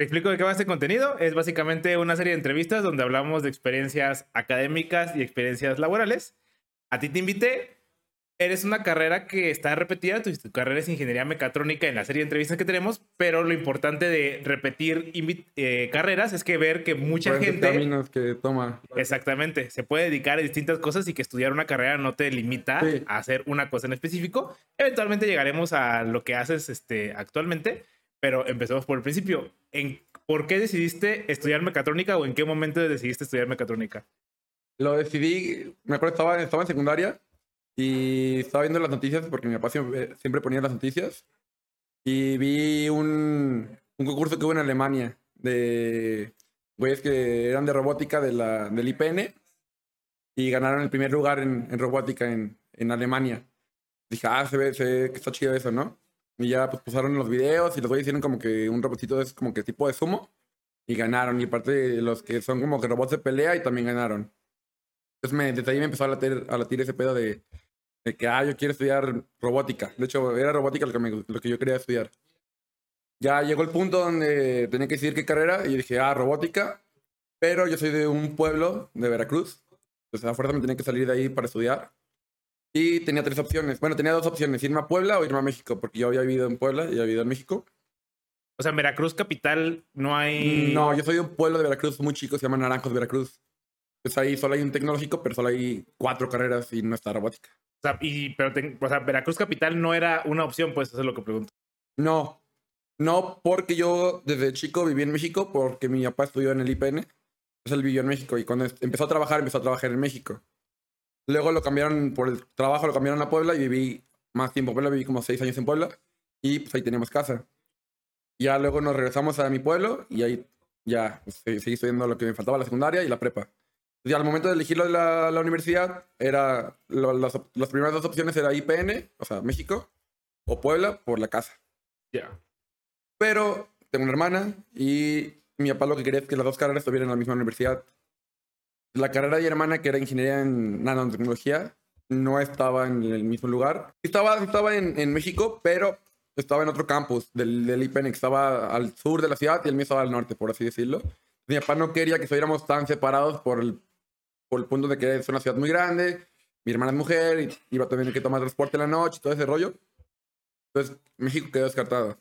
Te explico de qué va este contenido. Es básicamente una serie de entrevistas donde hablamos de experiencias académicas y experiencias laborales. A ti te invité. Eres una carrera que está repetida, tu, tu carrera es ingeniería mecatrónica en la serie de entrevistas que tenemos, pero lo importante de repetir eh, carreras es que ver que mucha gente... caminos que toma. Exactamente, se puede dedicar a distintas cosas y que estudiar una carrera no te limita Sí. a hacer una cosa en específico. Eventualmente llegaremos a lo que haces este, actualmente, pero empecemos por el principio. ¿En, ¿Por qué decidiste estudiar mecatrónica o en qué momento decidiste estudiar mecatrónica? Lo decidí, me acuerdo, estaba, estaba en secundaria y estaba viendo las noticias porque mi papá siempre, ponía las noticias y vi un, un concurso que hubo en Alemania de güeyes que eran de robótica de la, del IPN y ganaron el primer lugar en, en robótica en, en Alemania. Dije, ah, se ve, se ve que está chido eso, ¿no? Y ya pues pusaron los videos y los güeyes hicieron como que un robotito es como que tipo de sumo y ganaron. Y aparte los que son como que robots de pelea y también ganaron. Entonces me, desde ahí me empezó a latir, a latir ese pedo de, de que, ah, yo quiero estudiar robótica. De hecho, era robótica lo que, me- lo que yo quería estudiar. Ya llegó el punto donde tenía que decidir qué carrera y dije, ah, robótica. Pero yo soy de un pueblo de Veracruz. Entonces a fuerza me tenía que salir de ahí para estudiar. Y tenía tres opciones. Bueno, tenía dos opciones, irme a Puebla o irme a México, porque yo había vivido en Puebla y había vivido en México. O sea, en Veracruz capital no hay... No, yo soy de un pueblo de Veracruz muy chico, se llama Naranjos, Veracruz. Pues ahí solo hay un tecnológico, pero solo hay cuatro carreras y no está robótica. O sea, y, pero o sea, Veracruz capital no era una opción, pues eso es lo que pregunto. No, no porque yo desde chico viví en México, porque mi papá estudió en el IPN. Entonces él vivió en México y cuando empezó a trabajar, empezó a trabajar en México. Luego lo cambiaron, por el trabajo lo cambiaron a Puebla y viví más tiempo en Puebla, viví como seis años en Puebla y pues ahí teníamos casa. Ya luego nos regresamos a mi pueblo y ahí ya pues, se- seguí estudiando lo que me faltaba, la secundaria y la prepa. Y al momento de elegir la, la universidad, era lo- las, las primeras dos opciones era IPN, o sea, México, o Puebla por la casa. Ya. Pero tengo una hermana y mi papá lo que quería es que las dos carreras estuvieran en la misma universidad. La carrera de mi hermana, que era ingeniería en nanotecnología, no estaba en el mismo lugar. Estaba, estaba en, en México, pero estaba en otro campus del, del que estaba al sur de la ciudad y el mío estaba al norte, por así decirlo. Mi papá no quería que estuviéramos tan separados por el, por el punto de que es una ciudad muy grande, mi hermana es mujer y iba a tener que tomar transporte en la noche y todo ese rollo. Entonces, México quedó descartado.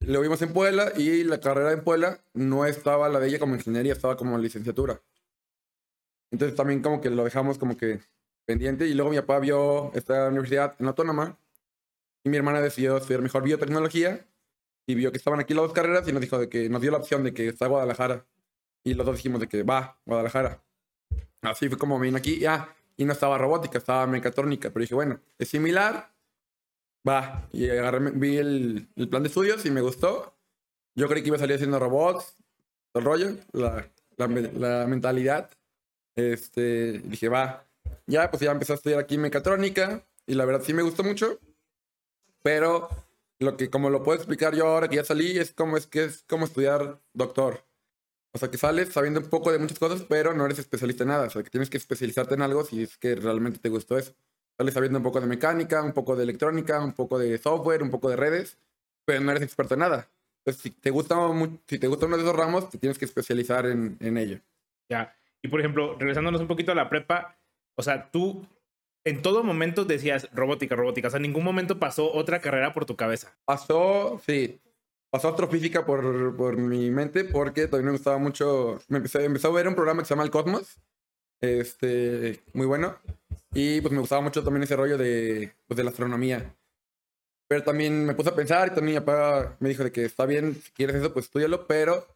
Lo vimos en Puebla y la carrera en Puebla no estaba la de ella como ingeniería, estaba como licenciatura. Entonces también como que lo dejamos como que pendiente y luego mi papá vio esta universidad en autónoma y mi hermana decidió estudiar mejor biotecnología y vio que estaban aquí las dos carreras y nos dijo de que nos dio la opción de que está Guadalajara y los dos dijimos de que va Guadalajara. Así fue como vine aquí ya y no estaba robótica, estaba mecatrónica, pero dije bueno, es similar, va y agarré, vi el, el plan de estudios y me gustó. Yo creí que iba a salir haciendo robots, el rollo, la, la, la mentalidad. Este, dije, va. Ya, pues ya empecé a estudiar aquí mecatrónica y la verdad sí me gustó mucho. Pero lo que, como lo puedo explicar yo ahora que ya salí, es como, es que es como estudiar doctor. O sea, que sales sabiendo un poco de muchas cosas, pero no eres especialista en nada. O sea, que tienes que especializarte en algo si es que realmente te gustó eso. Sales sabiendo un poco de mecánica, un poco de electrónica, un poco de software, un poco de redes, pero no eres experto en nada. Entonces, si te gusta, si te gusta uno de esos ramos, te tienes que especializar en, en ello. Ya. Y por ejemplo, regresándonos un poquito a la prepa, o sea, tú en todo momento decías robótica, robótica. O sea, en ningún momento pasó otra carrera por tu cabeza. Pasó, sí, pasó astrofísica por, por mi mente porque también me gustaba mucho. Me empecé, empecé a ver un programa que se llama El Cosmos, este, muy bueno. Y pues me gustaba mucho también ese rollo de, pues, de la astronomía. Pero también me puse a pensar y también mi papá me dijo de que está bien, si quieres eso, pues estudialo, pero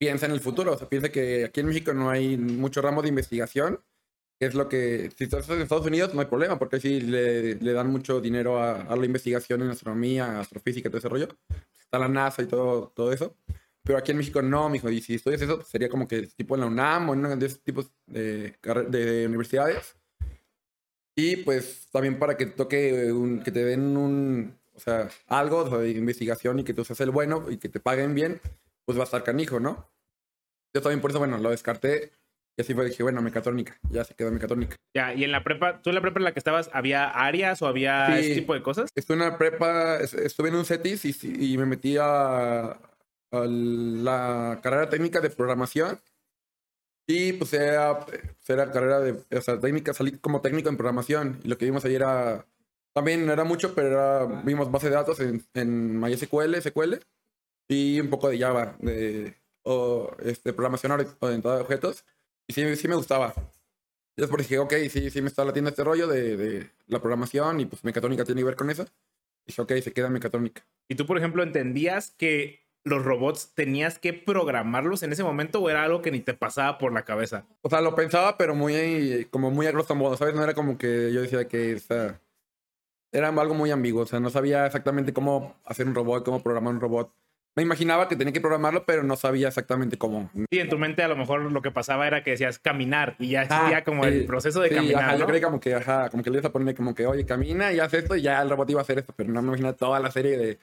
piensa en el futuro. O sea, piensa que aquí en México no hay mucho ramo de investigación, es lo que, si estás en Estados Unidos no hay problema, porque sí le, dan mucho dinero a, la investigación en astronomía, astrofísica, todo ese rollo. Está la NASA y todo, todo eso. Pero aquí en México no, mijo. Y si estudias eso, sería como que tipo en la UNAM o en una de esos tipos de, universidades. Y pues también para que toque, que te den un, o sea, algo de investigación y que tú seas el bueno y que te paguen bien, pues va a estar canijo, ¿no? Yo también por eso, bueno, lo descarté y así fue, dije, bueno, mecatrónica, ya se quedó mecatrónica. Ya, y en la prepa, ¿tú en la prepa en la que estabas, había áreas o había Sí. ese tipo de cosas? Estuve en una prepa, es- estuve en un CETIS y, y me metí a, al- la carrera técnica de programación. Y pues era, pues, era carrera de, o sea, técnica, salí como técnico en programación. Y lo que vimos ahí era, también no era mucho, pero era, vimos base de datos en, en MySQL, SQL. Y un poco de Java, de o, este, programación ori- orientada a objetos. Y sí, sí me gustaba. Después dije, ok, sí, sí me está latiendo este rollo de, de la programación y pues mecatrónica tiene que ver con eso. Dije, ok, se queda mecatrónica. ¿Y tú, por ejemplo, entendías que los robots tenías que programarlos en ese momento o era algo que ni te pasaba por la cabeza? O sea, lo pensaba, pero muy, como muy a grosso modo, ¿sabes? No era como que yo decía que, o sea, era algo muy ambiguo, o sea, no sabía exactamente cómo hacer un robot, cómo programar un robot. Me imaginaba que tenía que programarlo, pero no sabía exactamente cómo. Sí, en tu mente a lo mejor lo que pasaba era que decías caminar y ya existía Ah, como el proceso de sí, caminar. ajá, ¿no? yo creí como que, ajá, como que le ibas a poner como que, oye, camina y haz esto y ya el robot iba a hacer esto, pero no me imaginaba toda la serie de,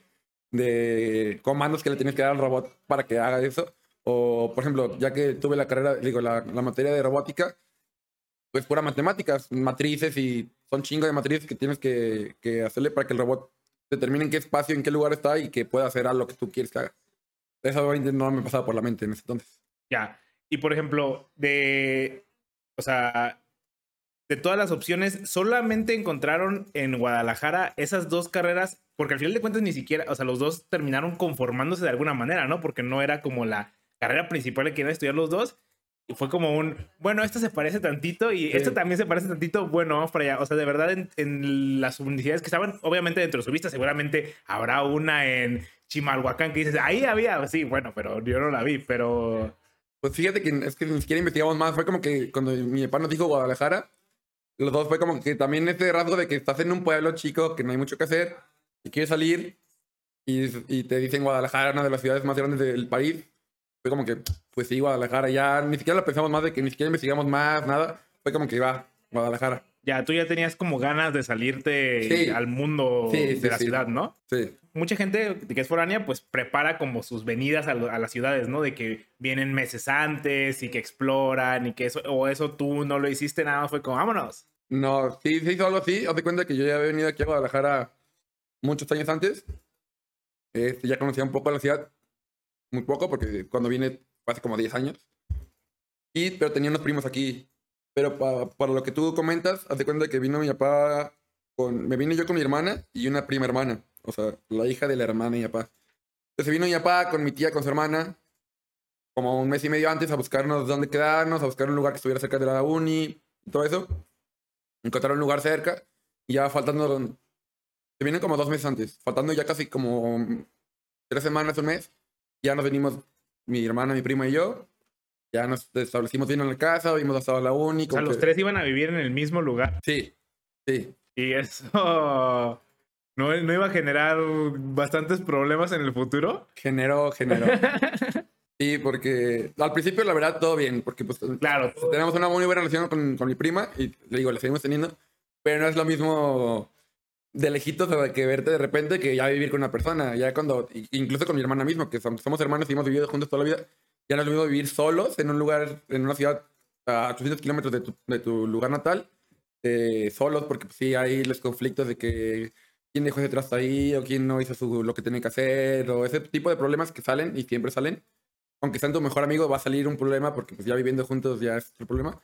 de comandos que le tienes que dar al robot para que haga eso. O, por ejemplo, ya que tuve la carrera, digo, la, la materia de robótica, pues pura matemáticas, matrices y son chingo de matrices que tienes que, que hacerle para que el robot determine en qué espacio, en qué lugar está y que pueda hacer algo que tú quieres que haga. Eso no me pasaba por la mente en ese entonces. Ya. Y por ejemplo, de. O sea. De todas las opciones, solamente encontraron en Guadalajara esas dos carreras, porque al final de cuentas ni siquiera, o sea, los dos terminaron conformándose de alguna manera, ¿no? Porque no era como la carrera principal que querían estudiar los dos. Y fue como un, bueno, esta se parece tantito y Sí. esta también se parece tantito, bueno, vamos para allá. O sea, de verdad, en, en las universidades que estaban, obviamente dentro de su vista, seguramente habrá una en Chimalhuacán que dices, ahí había, sí, bueno, pero yo no la vi, pero Pues fíjate que es que ni siquiera investigamos más. Fue como que cuando mi papá nos dijo Guadalajara, los dos fue como que también este rasgo de que estás en un pueblo chico, que no hay mucho que hacer, y quieres salir, y, y te dicen Guadalajara, una de las ciudades más grandes del país. Fue como que, pues sí, Guadalajara. Ya ni siquiera lo pensamos más de que ni siquiera investigamos más, nada. Fue como que va, Guadalajara. Ya, tú ya tenías como ganas de salirte Sí. al mundo Sí, de sí, la sí. ciudad, ¿no? Sí. Mucha gente que es foránea, pues prepara como sus venidas a, lo- a las ciudades, ¿no? De que vienen meses antes y que exploran y que eso, o eso tú no lo hiciste, nada más fue como, vámonos. No, sí, hizo algo así. Haz de cuenta que yo ya había venido aquí a Guadalajara muchos años antes. Este, ya conocía un poco la ciudad. Muy poco, porque cuando vine hace como 10 años. Y, pero tenía unos primos aquí. Pero pa- para lo que tú comentas, haz de cuenta que vino mi papá con... Me vine yo con mi hermana y una prima hermana. O sea, la hija de la hermana de mi papá. Entonces vino mi papá con mi tía, con su hermana, como un mes y medio antes a buscarnos dónde quedarnos, a buscar un lugar que estuviera cerca de la uni y todo eso encontrar un lugar cerca y ya faltando, se vienen como dos meses antes, faltando ya casi como tres semanas, un mes, ya nos venimos mi hermana, mi prima y yo, ya nos establecimos bien en la casa, vimos hasta la uni. O sea, los que- tres iban a vivir en el mismo lugar. Sí, sí. Y eso no, no iba a generar bastantes problemas en el futuro. Generó, generó. sí, porque al principio la verdad todo bien, porque pues Claro, tenemos una muy buena relación con, con mi prima y le digo, la seguimos teniendo, pero no es lo mismo de lejitos de que verte de repente que ya vivir con una persona. Ya cuando, incluso con mi hermana mismo, que som- somos hermanos y hemos vivido juntos toda la vida, ya no es lo mismo vivir solos en un lugar, en una ciudad a 800 kilómetros de tu, de tu lugar natal, eh, solos, porque pues, sí hay los conflictos de que quién dejó ese trasto ahí o quién no hizo su, lo que tenía que hacer o ese tipo de problemas que salen y siempre salen. Aunque sean tu mejor amigo, va a salir un problema porque pues ya viviendo juntos ya es otro problema.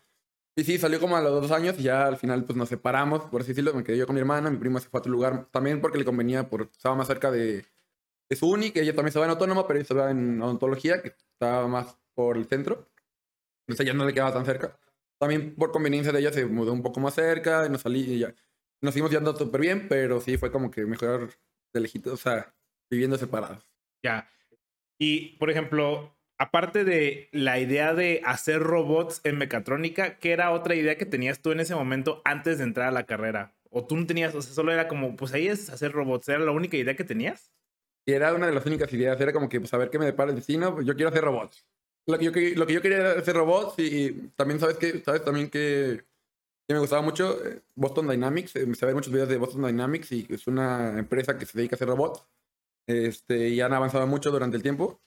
Y sí, salió como a los dos años y ya al final pues nos separamos, por así decirlo. Me quedé yo con mi hermana, mi prima se fue a otro lugar también porque le convenía, por, estaba más cerca de, de su uni, que ella también estaba en autónoma, pero ella estaba en odontología, que estaba más por el centro. Entonces ya no le quedaba tan cerca. También por conveniencia de ella se mudó un poco más cerca y nos salí y ya. Nos seguimos yendo súper bien, pero sí fue como que mejor de lejitos, o sea, viviendo separados. Ya. Y, por ejemplo, aparte de la idea de hacer robots en mecatrónica, ¿qué era otra idea que tenías tú en ese momento antes de entrar a la carrera? ¿O tú no tenías, o sea, solo era como, pues ahí es hacer robots? ¿Era la única idea que tenías? Y era una de las únicas ideas, era como que, pues, a ver qué me depara el destino, pues yo quiero hacer robots. Lo que yo, que- que quería hacer robots y también, ¿sabes qué? ¿Sabes también que, que me gustaba mucho? Eh, Boston Dynamics, eh, empecé a ver muchos videos de Boston Dynamics y es una empresa que se dedica a hacer robots. Este, y han avanzado mucho durante el tiempo.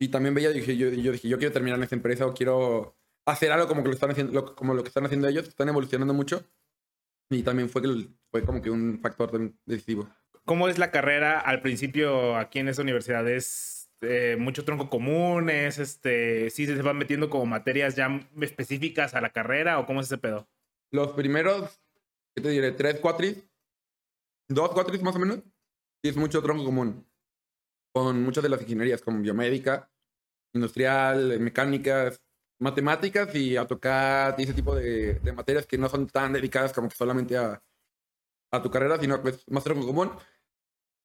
Y también veía, dije, yo, yo dije, yo quiero terminar en esta empresa o quiero hacer algo como que lo están haciendo, lo- como lo que están haciendo ellos, están evolucionando mucho. Y también fue, que fue como que un factor decisivo. ¿Cómo es la carrera al principio aquí en esa universidad? ¿Es eh, mucho tronco común, es este, sí se van metiendo como materias ya específicas a la carrera o cómo es ese pedo. Los primeros, ¿qué te diré? Tres cuatris, dos cuatris más o menos, sí es mucho tronco común. Con muchas de las ingenierías como biomédica, industrial, mecánicas, matemáticas y AutoCAD y ese tipo de, materias que no son tan dedicadas como que solamente a, tu carrera, sino pues más tronco común.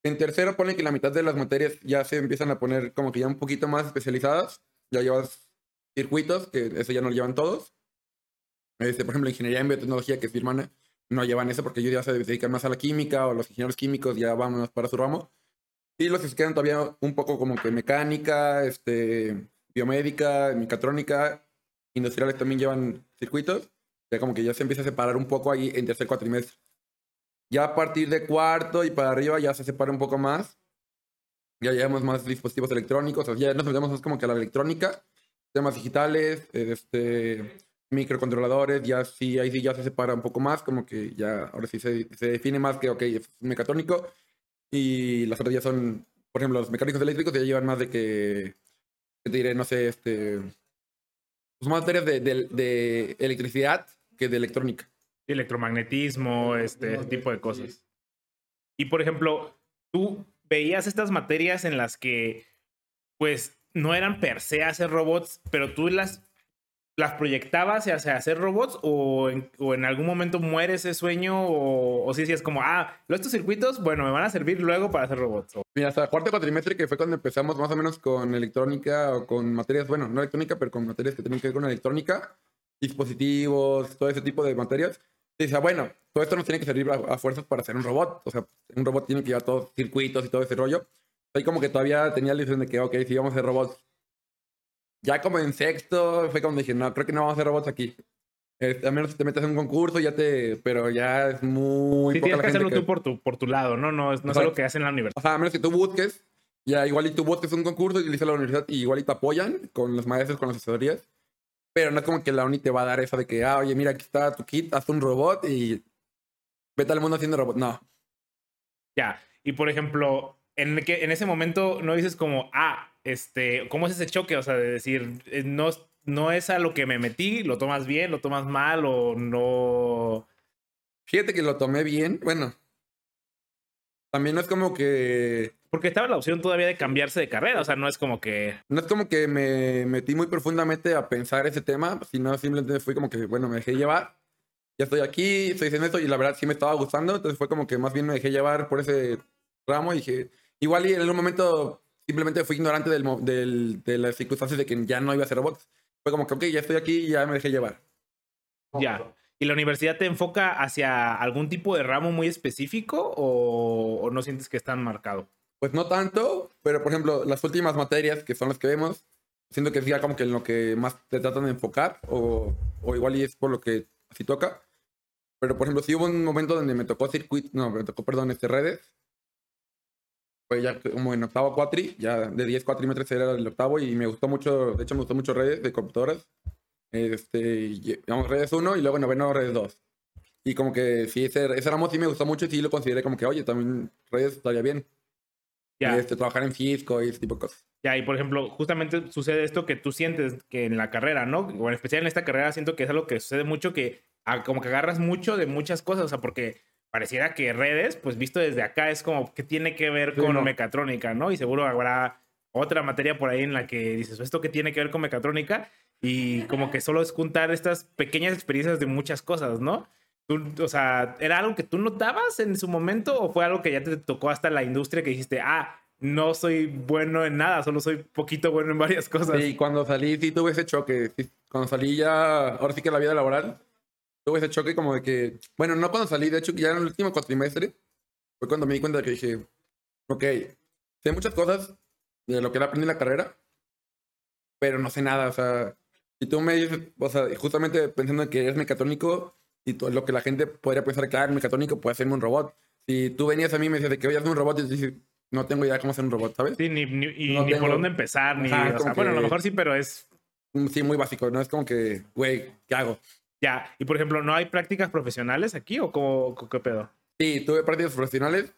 En tercero pone que la mitad de las materias ya se empiezan a poner como que ya un poquito más especializadas. Ya llevas circuitos, que eso ya no lo llevan todos. Este, por ejemplo, ingeniería en biotecnología, que es mi hermana, no llevan eso porque ellos ya se dedican más a la química o los ingenieros químicos ya van para su ramo. Y los que se quedan todavía un poco como que mecánica, este, biomédica, mecatrónica, industriales también llevan circuitos. Ya como que ya se empieza a separar un poco ahí en tercer cuatrimestre. Ya a partir de cuarto y para arriba ya se separa un poco más. Ya llevamos más dispositivos electrónicos, o sea, ya nos metemos más como que a la electrónica, temas digitales, este, microcontroladores, ya sí, ahí sí ya se separa un poco más, como que ya ahora sí se, se define más que, ok, es mecatrónico, y las otras ya son, por ejemplo, los mecánicos eléctricos ya llevan más de que, ¿qué te diré? No sé, este, pues más materias de, de, electricidad que de electrónica. Electromagnetismo, este tipo de cosas. Y por ejemplo, tú veías estas materias en las que, pues, no eran per se hacer robots, pero tú las, las proyectabas hacia hacer robots o en, o en algún momento muere ese sueño o, o si es como, ah, estos circuitos, bueno, me van a servir luego para hacer robots. Mira, hasta cuarto cuatrimestre, que fue cuando empezamos más o menos con electrónica o con materias, bueno, no electrónica, pero con materias que tienen que ver con electrónica, dispositivos, todo ese tipo de materias. Y decía, bueno, todo esto nos tiene que servir a, a fuerzas para hacer un robot. O sea, un robot tiene que llevar todos circuitos y todo ese rollo. Ahí como que todavía tenía la ilusión de que, ok, sí, vamos a hacer robots. Ya como en sexto, fue cuando dije, no, creo que no vamos a hacer robots aquí. Este, a menos si te metes en un concurso, ya te... Pero ya es muy Sí, poca tienes la que gente hacerlo que... tú por tu, por tu lado, ¿no? No, es- no es algo que hacen en la universidad. O sea, a menos que tú busques, ya igual y tú busques un concurso y dices la universidad y igual y te apoyan con los maestros, con las asesorías. Pero no es como que la uni te va a dar eso de que, ah, oye, mira, aquí está tu kit, haz un robot y vete al mundo haciendo robot. No. Ya. Y por ejemplo, en, que, en ese momento no dices como, ah, este, ¿cómo es ese choque? O sea, de decir, eh, no, no es a lo que me metí, lo tomas bien, lo tomas mal o no. Fíjate que lo tomé bien. Bueno, también no es como que. Porque estaba la opción todavía de cambiarse de carrera, o sea, no es como que. No es como que me metí muy profundamente a pensar ese tema, sino simplemente fui como que, bueno, me dejé llevar. Ya estoy aquí, estoy haciendo esto y la verdad sí me estaba gustando. Entonces fue como que más bien me dejé llevar por ese ramo y dije, igual y en algún momento simplemente fui ignorante del, mo- del- de las circunstancias de que ya no iba a hacer robots. Fue como que, ok, ya estoy aquí y ya me dejé llevar. Ya. ¿Y la universidad te enfoca hacia algún tipo de ramo muy específico o, o no sientes que es tan marcado? Pues no tanto, pero por ejemplo, las últimas materias que son las que vemos, siento que es ya como que en lo que más te tratan de enfocar, o, o igual y es por lo que así toca. Pero por ejemplo, si hubo un momento donde me tocó circuito, no, me tocó, perdón, este redes. Pues ya como en octavo cuatri, ya de 10 cuatrimestres era el octavo y me gustó mucho, de hecho me gustó mucho redes de computadoras. Este, digamos, redes 1 y luego noveno redes 2. Y como que sí, ese, ese ramo sí me gustó mucho y sí lo consideré como que, oye, también redes estaría bien. Ya. Este, trabajar en Cisco y ese tipo de cosas. Ya, y por ejemplo, justamente sucede esto que tú sientes que en la carrera, ¿no? O en especial en esta carrera siento que es algo que sucede mucho, que ah, como que agarras mucho de muchas cosas, o sea, porque pareciera que redes, pues visto desde acá, es como que tiene que ver Sí, con no. mecatrónica, ¿no? Y seguro habrá otra materia por ahí en la que dices, ¿esto qué tiene que ver con mecatrónica? Y como que solo es juntar estas pequeñas experiencias de muchas cosas, ¿no? Tú, o sea, ¿era algo que tú notabas en su momento o fue algo que ya te tocó hasta la industria que dijiste, ah, no soy bueno en nada, solo soy poquito bueno en varias cosas? Sí, cuando salí sí tuve ese choque. cuando salí ya, ahora sí que la vida laboral, tuve ese choque como de que, bueno, no cuando salí, de hecho ya en el último cuatrimestre, fue cuando me di cuenta de que dije, ok, sé muchas cosas de lo que aprendí en la carrera, pero no sé nada, o sea, si tú me dices, o sea, justamente pensando en que eres mecatrónico y todo lo que la gente podría pensar que, ah, el mecatrónico puede hacerme un robot. Si tú venías a mí y me decías de que voy a hacer un robot, y yo dije, no tengo idea cómo hacer un robot, ¿sabes? Sí, ni, ni, y No ni por dónde empezar, ni, Ajá, o bueno, a lo mejor sí, pero es Sí, muy básico, ¿no? Es como que, güey, ¿qué hago? Ya. Y por ejemplo, ¿no hay prácticas profesionales aquí o cómo, qué pedo? Sí, tuve prácticas profesionales.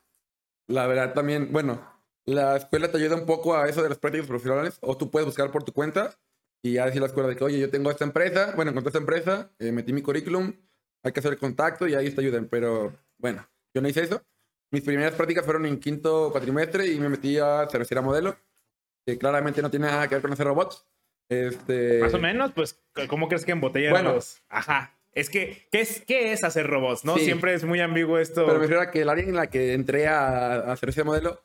La verdad también, bueno, la escuela te ayuda un poco a eso de las prácticas profesionales, o tú puedes buscar por tu cuenta y ya decir a la escuela de que, oye, yo tengo esta empresa, bueno, encontré esta empresa, eh, metí mi currículum, hay que hacer el contacto y ahí te ayudan. Pero bueno, yo no hice eso. Mis primeras prácticas fueron en quinto cuatrimestre y me metí a cervecería modelo, que claramente no tiene nada que ver con hacer robots. Este... Más o menos, pues, ¿cómo crees que embotella Bueno. los? Ajá. Es que, ¿qué es, ¿qué es hacer robots? ¿No? Sí. Siempre es muy ambiguo esto. Pero me refiero a que el área en la que entré a, a cervecería modelo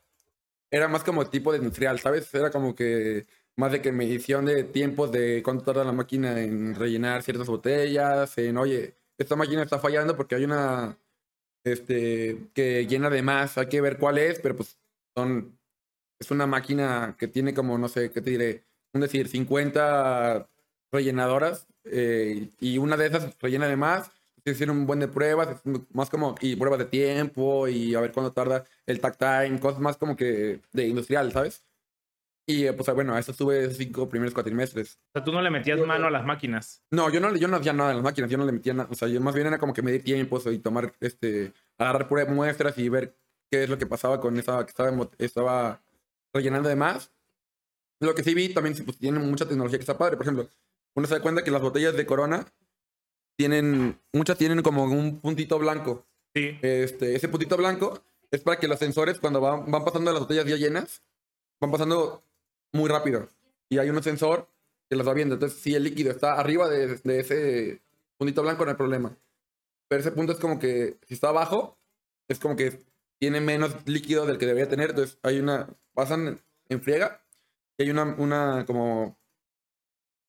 era más como tipo de industrial, ¿sabes? Era como que más de que medición de tiempos de cuánto tarda la máquina en rellenar ciertas botellas, en, oye, esta máquina está fallando porque hay una este, que llena de más, hay que ver cuál es, pero pues son, es una máquina que tiene como, no sé, ¿qué te diré? Un decir, 50 rellenadoras eh, y una de esas rellena de más. Que hacer un buen de pruebas, es más como, y pruebas de tiempo y a ver cuándo tarda el tag time, cosas más como que de industrial, ¿sabes? Y eh, pues bueno, a eso estuve cinco primeros cuatrimestres. O sea, tú no le metías mano a las máquinas. No, yo no, yo no hacía nada en las máquinas, yo no le metía nada. O sea, yo más bien era como que medir tiempos y tomar, este, agarrar pruebas, muestras y ver qué es lo que pasaba con esa que estaba, estaba rellenando de más. Lo que sí vi también pues, tiene mucha tecnología que está padre. Por ejemplo, uno se da cuenta que las botellas de Corona tienen, muchas tienen como un puntito blanco. Sí. Este, ese puntito blanco es para que los sensores, cuando van, van pasando las botellas ya llenas, van pasando muy rápido. Y hay un sensor que las va viendo. Entonces, si el líquido está arriba de, de ese puntito blanco, no hay problema. Pero ese punto es como que, si está abajo, es como que tiene menos líquido del que debería tener. Entonces, hay una, pasan en friega y hay una, una como,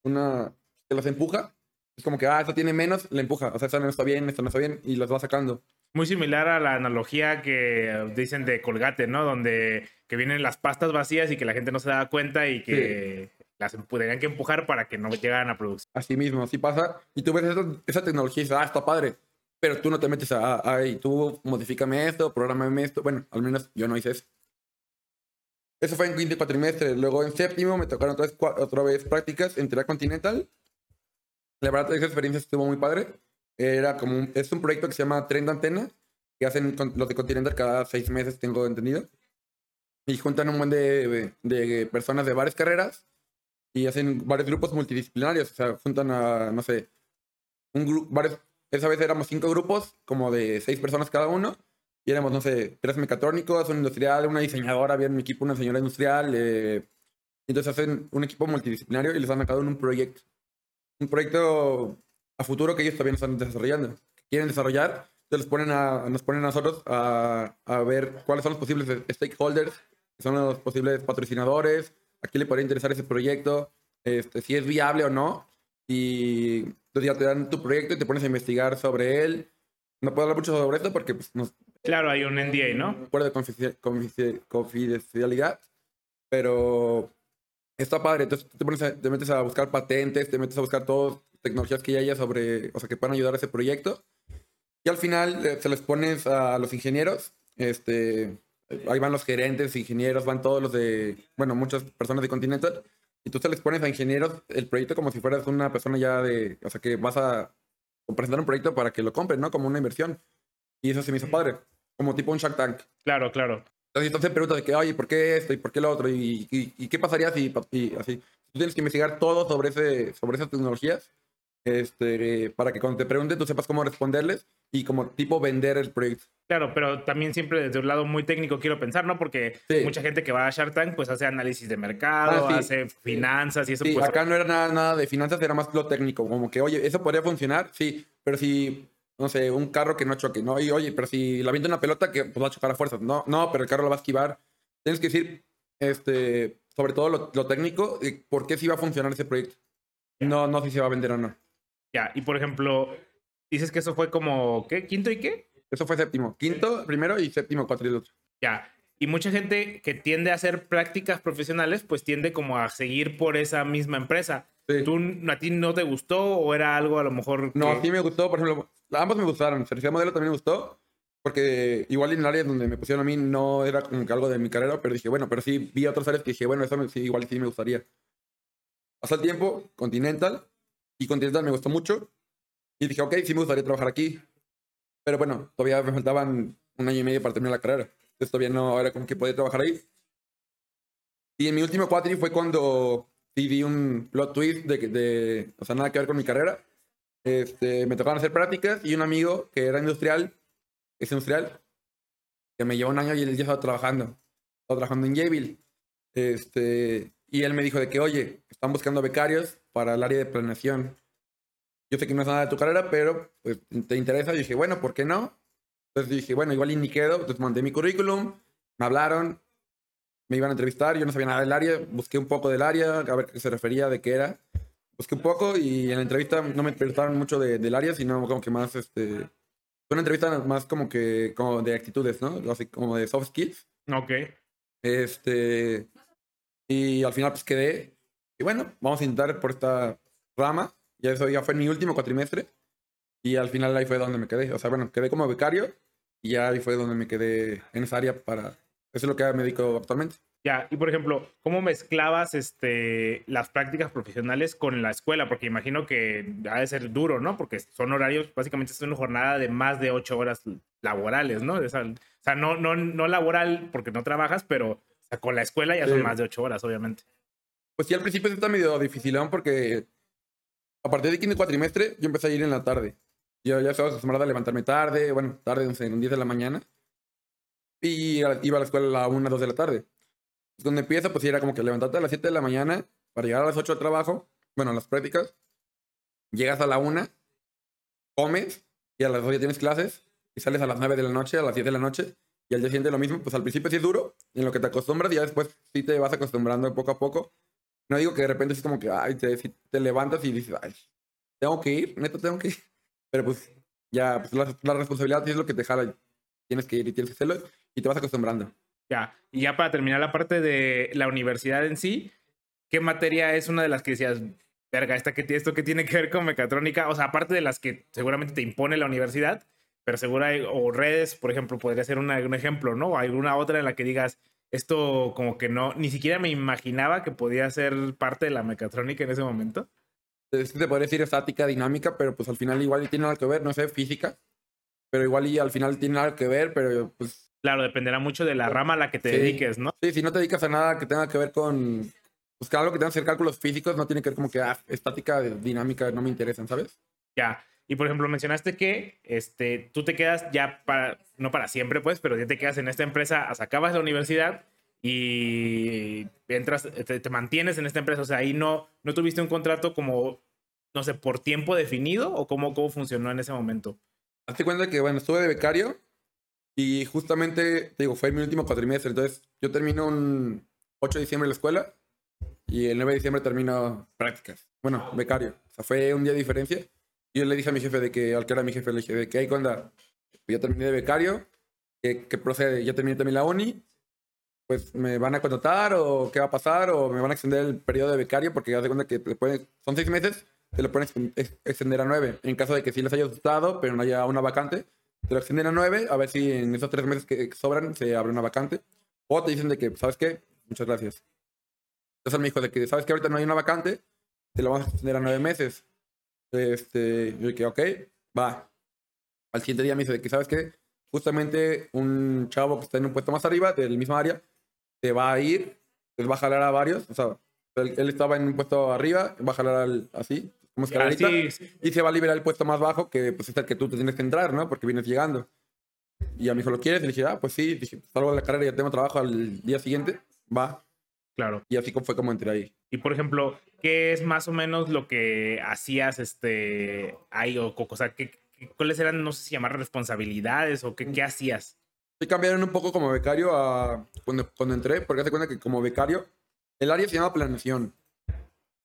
una, que las empuja. Es como que, ah, esta tiene menos, le empuja. O sea, esta no está bien, esta no está bien, y las va sacando. Muy similar a la analogía que dicen de Colgate, ¿no? Donde que vienen las pastas vacías y que la gente no se da cuenta y que las empu- tenían que empujar para que no llegaran a producción. Así mismo, así pasa. Y tú ves esa, esa tecnología y dices, ah, está padre. Pero tú no te metes a, ay, tú modifícame esto, prográmame esto. Bueno, al menos yo no hice eso. Eso fue en quinto cuatrimestre. Luego en séptimo me tocaron otra vez, otra vez prácticas en Teoría Continental. La verdad, esa experiencia estuvo muy padre. Era como un, es un proyecto que se llama Tren de Antena, que hacen los de Continental cada seis meses, tengo entendido. Y juntan un buen de, de personas de varias carreras y hacen varios grupos multidisciplinarios. O sea, juntan a, no sé, un grupo, varios, esa vez éramos cinco grupos, como de seis personas cada uno. Y éramos, no sé, tres mecatrónicos, un industrial, una diseñadora, había en mi equipo una señora industrial. eh, entonces hacen un equipo multidisciplinario y les dan a cada uno un proyecto. Un proyecto a futuro que ellos también están desarrollando. quieren desarrollar, entonces ponen a, nos ponen a nosotros a, a ver cuáles son los posibles stakeholders, que son los posibles patrocinadores, a quién le podría interesar ese proyecto, este, si es viable o no. Y entonces ya te dan tu proyecto y te pones a investigar sobre él. No puedo hablar mucho sobre esto porque pues, nos Claro, hay un NDA, ¿no? acuerdo de confidencia- confidencia- confidencialidad, pero está padre. Entonces tú te, pones a- te metes a buscar patentes, te metes a buscar todas tecnologías que ya haya sobre, o sea, que puedan ayudar a ese proyecto. Y al final eh, se les pones a los ingenieros, este, ahí van los gerentes, ingenieros, van todos los de, bueno, muchas personas de Continental, y tú se les pones a ingenieros el proyecto como si fueras una persona ya de, o sea, que vas a presentar un proyecto para que lo compren, ¿no? Como una inversión. Y eso se me hizo padre, como tipo un Shark Tank. Claro, claro. Entonces, entonces preguntas de que, oye, ¿por qué esto y por qué lo otro? ¿Y, y, y qué pasaría si y así? Tú tienes que investigar todo sobre, ese, sobre esas tecnologías este, para que cuando te pregunten tú sepas cómo responderles y como tipo vender el proyecto. Claro, pero también siempre desde un lado muy técnico quiero pensar, ¿no? Porque Sí. mucha gente que va a Shark Tank pues hace análisis de mercado, Ah, sí. hace finanzas y eso Sí, pues acá no era nada, nada de finanzas, era más lo técnico, como que, oye, eso podría funcionar, sí, pero si, no sé, un carro que no choque, ¿no? Y oye, pero si la viento una pelota que pues, va a chocar a fuerzas, no, no, pero el carro lo va a esquivar. Tienes que decir, este, sobre todo lo, lo técnico, y por qué sí va a funcionar ese proyecto. No, no si se va a vender o no. ya. Y por ejemplo, dices que eso fue como, ¿qué? ¿Quinto y qué? Eso fue séptimo. Quinto, primero y séptimo, cuatro y otro. Ya. Y mucha gente que tiende a hacer prácticas profesionales, pues tiende como a seguir por esa misma empresa. Sí. ¿Tú, ¿A ti no te gustó o era algo a lo mejor No, que- sí me gustó, por ejemplo, ambos me gustaron. Servicio modelo también me gustó, porque igual en el área donde me pusieron a mí no era como que algo de mi carrera, pero dije, bueno, pero sí vi otras áreas que dije, bueno, eso me- sí, igual sí me gustaría. Pasó el tiempo, Continental, y Continental me gustó mucho, y dije, ok, sí me gustaría trabajar aquí. Pero bueno, todavía me faltaban un año y medio para terminar la carrera. Entonces todavía no era como que podía trabajar ahí. Y en mi último cuatri fue cuando sí di un plot twist de, de, o sea, nada que ver con mi carrera. Este, me tocaron hacer prácticas y un amigo que era industrial, es industrial, que me llevó un año y él ya estaba trabajando. Estaba trabajando en Yale. Este, y él me dijo de que, oye, están buscando becarios para el área de planeación. Yo sé que no es nada de tu carrera, pero pues, te interesa. Y dije, bueno, ¿por qué no? Entonces dije, bueno, igual y ni quedo. Entonces mandé mi currículum, me hablaron, me iban a entrevistar, yo no sabía nada del área, busqué un poco del área, a ver qué se refería, de qué era. Busqué un poco y en la entrevista no me preguntaron mucho de, del área, sino como que más, este, fue una entrevista más como que, como de actitudes, ¿no? Así como de soft skills. Ok. Este, y al final pues quedé, y bueno, vamos a intentar por esta rama, ya eso ya fue mi último cuatrimestre, y al final ahí fue donde me quedé, o sea, bueno, quedé como becario, y ahí fue donde me quedé en esa área para eso es lo que me dedico actualmente. Ya, y por ejemplo, ¿cómo mezclabas este, las prácticas profesionales con la escuela? Porque imagino que ha de ser duro, ¿no? Porque son horarios, básicamente es una jornada de más de ocho horas laborales, ¿no? O sea, no, no, no laboral porque no trabajas, pero con la escuela ya son más de ocho horas, obviamente. Pues sí, al principio está medio difícil, porque a partir de quinto cuatrimestre yo empecé a ir en la tarde. Yo ya estaba acostumbrado a levantarme tarde, bueno, tarde, no sé, en un 10 de la mañana y iba a la escuela a la 1, 2 de la tarde. Donde empieza, pues era como que levantarte a las 7 de la mañana para llegar a las 8 de trabajo, bueno, a las prácticas. Llegas a la 1, comes y a las 2 ya tienes clases y sales a las 9 de la noche, a las 10 de la noche y al día siguiente lo mismo. Pues al principio sí es duro, en lo que te acostumbras y ya después sí te vas acostumbrando poco a poco. No digo que de repente es como que, ay, te, te levantas y dices, ay, tengo que ir, neto tengo que ir. Pero pues ya, pues la, responsabilidad es lo que te jala. Tienes que ir y tienes que hacerlo y te vas acostumbrando. Ya, y ya para terminar la parte de la universidad en sí, ¿qué materia es una de las que decías, verga, esta que, esto que tiene que ver con mecatrónica? O sea, aparte de las que seguramente te impone la universidad, pero seguro hay, o redes, por ejemplo, podría ser un ejemplo, ¿no? O alguna otra en la que digas, esto como que no, ni siquiera me imaginaba que podía ser parte de la mecatrónica en ese momento. Te podría decir estática, dinámica, pero pues al final igual tiene algo que ver, no sé, física, pero igual y al final tiene algo que ver, pero pues Claro, dependerá mucho de la rama a la que te dediques, ¿no? Sí, si no te dedicas a nada que tenga que ver con. Pues algo que tenga que hacer cálculos físicos no tiene que ver como que ah, estática, dinámica, no me interesan, ¿sabes? Ya. Y por ejemplo, mencionaste que este, tú te quedas ya para, no para siempre, pues, pero ya te quedas en esta empresa hasta acabas la universidad y entras, te, mantienes en esta empresa. O sea, ahí no, no tuviste un contrato como, no sé, por tiempo definido o cómo, cómo funcionó en ese momento. Hazte cuenta que, bueno, estuve de becario y justamente, te digo, fue mi último cuatrimestre. Entonces, yo termino un 8 de diciembre la escuela y el 9 de diciembre termino prácticas. Bueno, becario. O sea, fue un día de diferencia. Y yo le dije a mi jefe de que, al que era mi jefe, le dije de que, hay cuando ya terminé de becario, que, procede, ya terminé también la uni, pues me van a contratar o qué va a pasar o me van a extender el periodo de becario porque ya de cuenta que pueden, son seis meses, te lo pueden extender a nueve. En caso de que sí les haya gustado, pero no haya una vacante, te lo extienden a nueve, a ver si en esos tres meses que sobran se abre una vacante. O te dicen de que, ¿sabes qué? Muchas gracias. Entonces me dijo de que, ¿sabes que ahorita no hay una vacante? Te lo vamos a extender a nueve meses. Este, yo dije, ok, va. Al siguiente día me dice de que, ¿sabes qué? Justamente un chavo que está en un puesto más arriba, del mismo área, te va a ir, te va a jalar a varios. O sea, él, estaba en un puesto arriba, va a jalar al, así, como escalerita, y se va a liberar el puesto más bajo, que pues es el que tú te tienes que entrar, ¿no? Porque vienes llegando. Y a mi hijo, ¿lo quieres? Y le dije, ah, pues sí. Dije, salgo de la carrera y ya tengo trabajo al día siguiente. Va. Claro. Y así fue como entré ahí. Y por ejemplo, ¿qué es más o menos lo que hacías este, ahí? O, o sea, ¿qué, ¿cuáles eran, no sé si llamar responsabilidades o qué, qué hacías? Sí, cambiaron un poco como becario a cuando, cuando entré, porque hace cuenta que como becario, el área se llama planeación.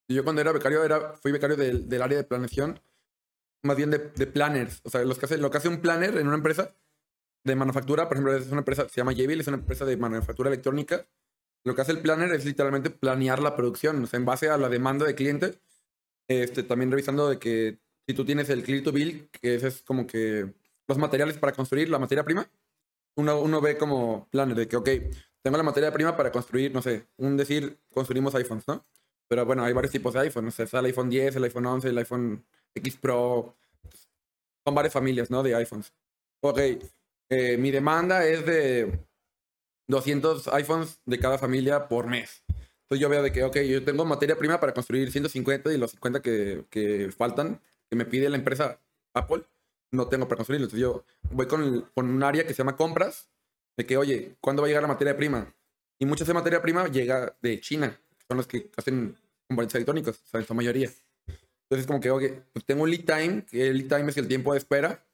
Yo cuando era becario, era, fui becario del, del área de planeación, más bien de, de, planners. O sea, los que hace, lo que hace un planner en una empresa de manufactura, por ejemplo, es una empresa, se llama Jabil, es una empresa de manufactura electrónica. Lo que hace el planner es literalmente planear la producción, o sea, en base a la demanda de cliente. Este, también revisando de que si tú tienes el clear to build, que ese es como que los materiales para construir la materia prima, uno, uno ve como planner de que, ok, tengo la materia prima para construir, no sé, un decir, construimos iPhones, ¿no? Pero bueno, hay varios tipos de iPhone. O sea, está el iPhone 10, el iPhone 11, el iPhone X Pro. Son varias familias, ¿no? De iPhones. Ok, eh, mi demanda es de 200 iPhones de cada familia por mes. Entonces yo veo de que, ok, yo tengo materia prima para construir 150 y los 50 que, que faltan, que me pide la empresa Apple, no tengo para construirlos. Entonces yo voy con, con un área que se llama compras, de que, oye, ¿cuándo va a llegar la materia prima? Y mucha de materia prima llega de China, son los que hacen componentes electrónicos, o sea, en su mayoría. Entonces como que, oye, pues tengo un lead time, que el lead time es el tiempo de espera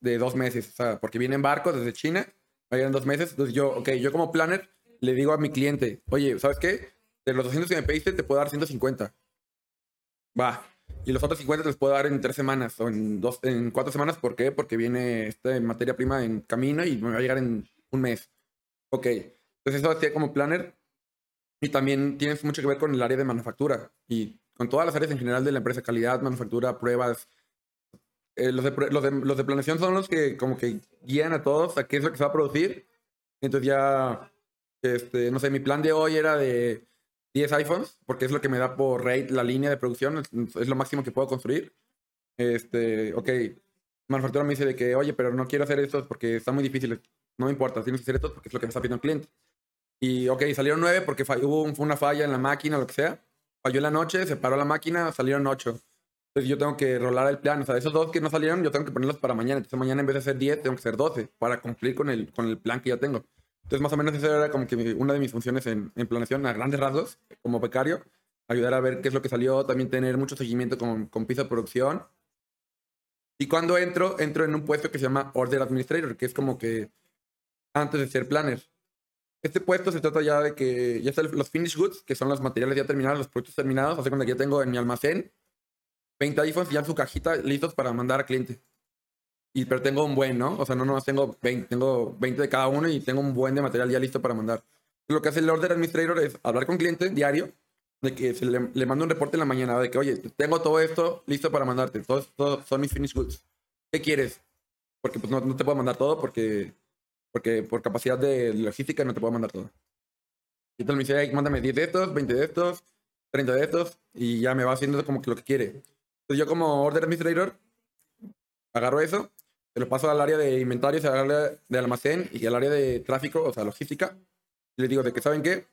de dos meses, o sea, porque vienen barcos desde China, va dos meses, entonces yo, ok, yo como planner le digo a mi cliente, oye, ¿sabes qué? De los 200 que me pediste te puedo dar 150. Va. Y los otros 50 te los puedo dar en tres semanas o en, dos, en cuatro semanas. ¿Por qué? Porque viene esta materia prima en camino y me va a llegar en un mes. Ok. Entonces eso hacía como planner. Y también tienes mucho que ver con el área de manufactura y con todas las áreas en general de la empresa, calidad, manufactura, pruebas. Eh, los, de, los, de, los de planeación son los que como que guían a todos a qué es lo que se va a producir. Entonces ya, este, no sé, mi plan de hoy era de 10 iPhones, porque es lo que me da por rate la línea de producción, es, lo máximo que puedo construir. Este, ok, manufactura me dice de que, oye, pero no quiero hacer estos porque están muy difíciles. No importa, tienes que hacer estos porque es lo que me está pidiendo el cliente. Y, ok, salieron 9 porque hubo un- una falla en la máquina, lo que sea. Falló en la noche, se paró la máquina, salieron 8. Entonces yo tengo que rolar el plan. O sea, esos dos que no salieron, yo tengo que ponerlos para mañana. Entonces mañana en vez de hacer 10, tengo que hacer 12 para cumplir con el, con el plan que ya tengo. Entonces más o menos esa era como que una de mis funciones en, planeación a grandes rasgos, como becario. Ayudar a ver qué es lo que salió, también tener mucho seguimiento con, con piso de producción. Y cuando entro, entro en un puesto que se llama Order Administrator, que es como que antes de ser planner. Este puesto se trata ya de que ya están los finished goods, que son los materiales ya terminados, los productos terminados. Hace cuando que ya tengo en mi almacén 20 iPhones ya en su cajita listos para mandar al cliente. Y, pero tengo un buen, ¿no? O sea, no nomás tengo 20, tengo 20 de cada uno y tengo un buen de material ya listo para mandar. Lo que hace el Order Administrator es hablar con cliente diario, de que se le, le mando un reporte en la mañana de que, oye, tengo todo esto listo para mandarte. Todos, todos son mis finished goods. ¿Qué quieres? Porque pues no, no te puedo mandar todo porque, porque por capacidad de logística no te puedo mandar todo. Y entonces me dice, "Ay, mándame 10 de estos, 20 de estos, 30 de estos, y ya me va haciendo como que lo que quiere. Entonces yo como Order Administrator agarro eso, lo paso al área de inventarios, al área de almacén y al área de tráfico, o sea, logística. Y les digo de que, ¿saben qué?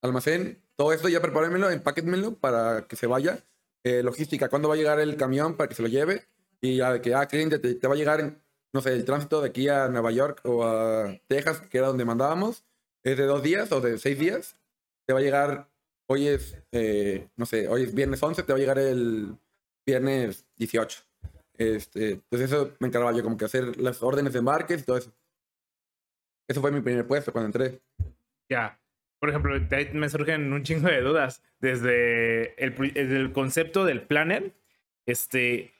Almacén, todo esto ya prepárenmelo, empáquenmelo para que se vaya. Eh, logística, ¿cuándo va a llegar el camión para que se lo lleve? Y ya de que, ah, cliente, te, te va a llegar, no sé, el tránsito de aquí a Nueva York o a Texas, que era donde mandábamos, es de dos días o de seis días. Te va a llegar, hoy es, eh, no sé, hoy es viernes 11, te va a llegar el viernes 18. Este, entonces eso me encargaba yo, como que hacer las órdenes de embarques y todo eso. Eso fue mi primer puesto cuando entré. Ya. Por ejemplo, me surgen un chingo de dudas. Desde el, desde el concepto del planner, este,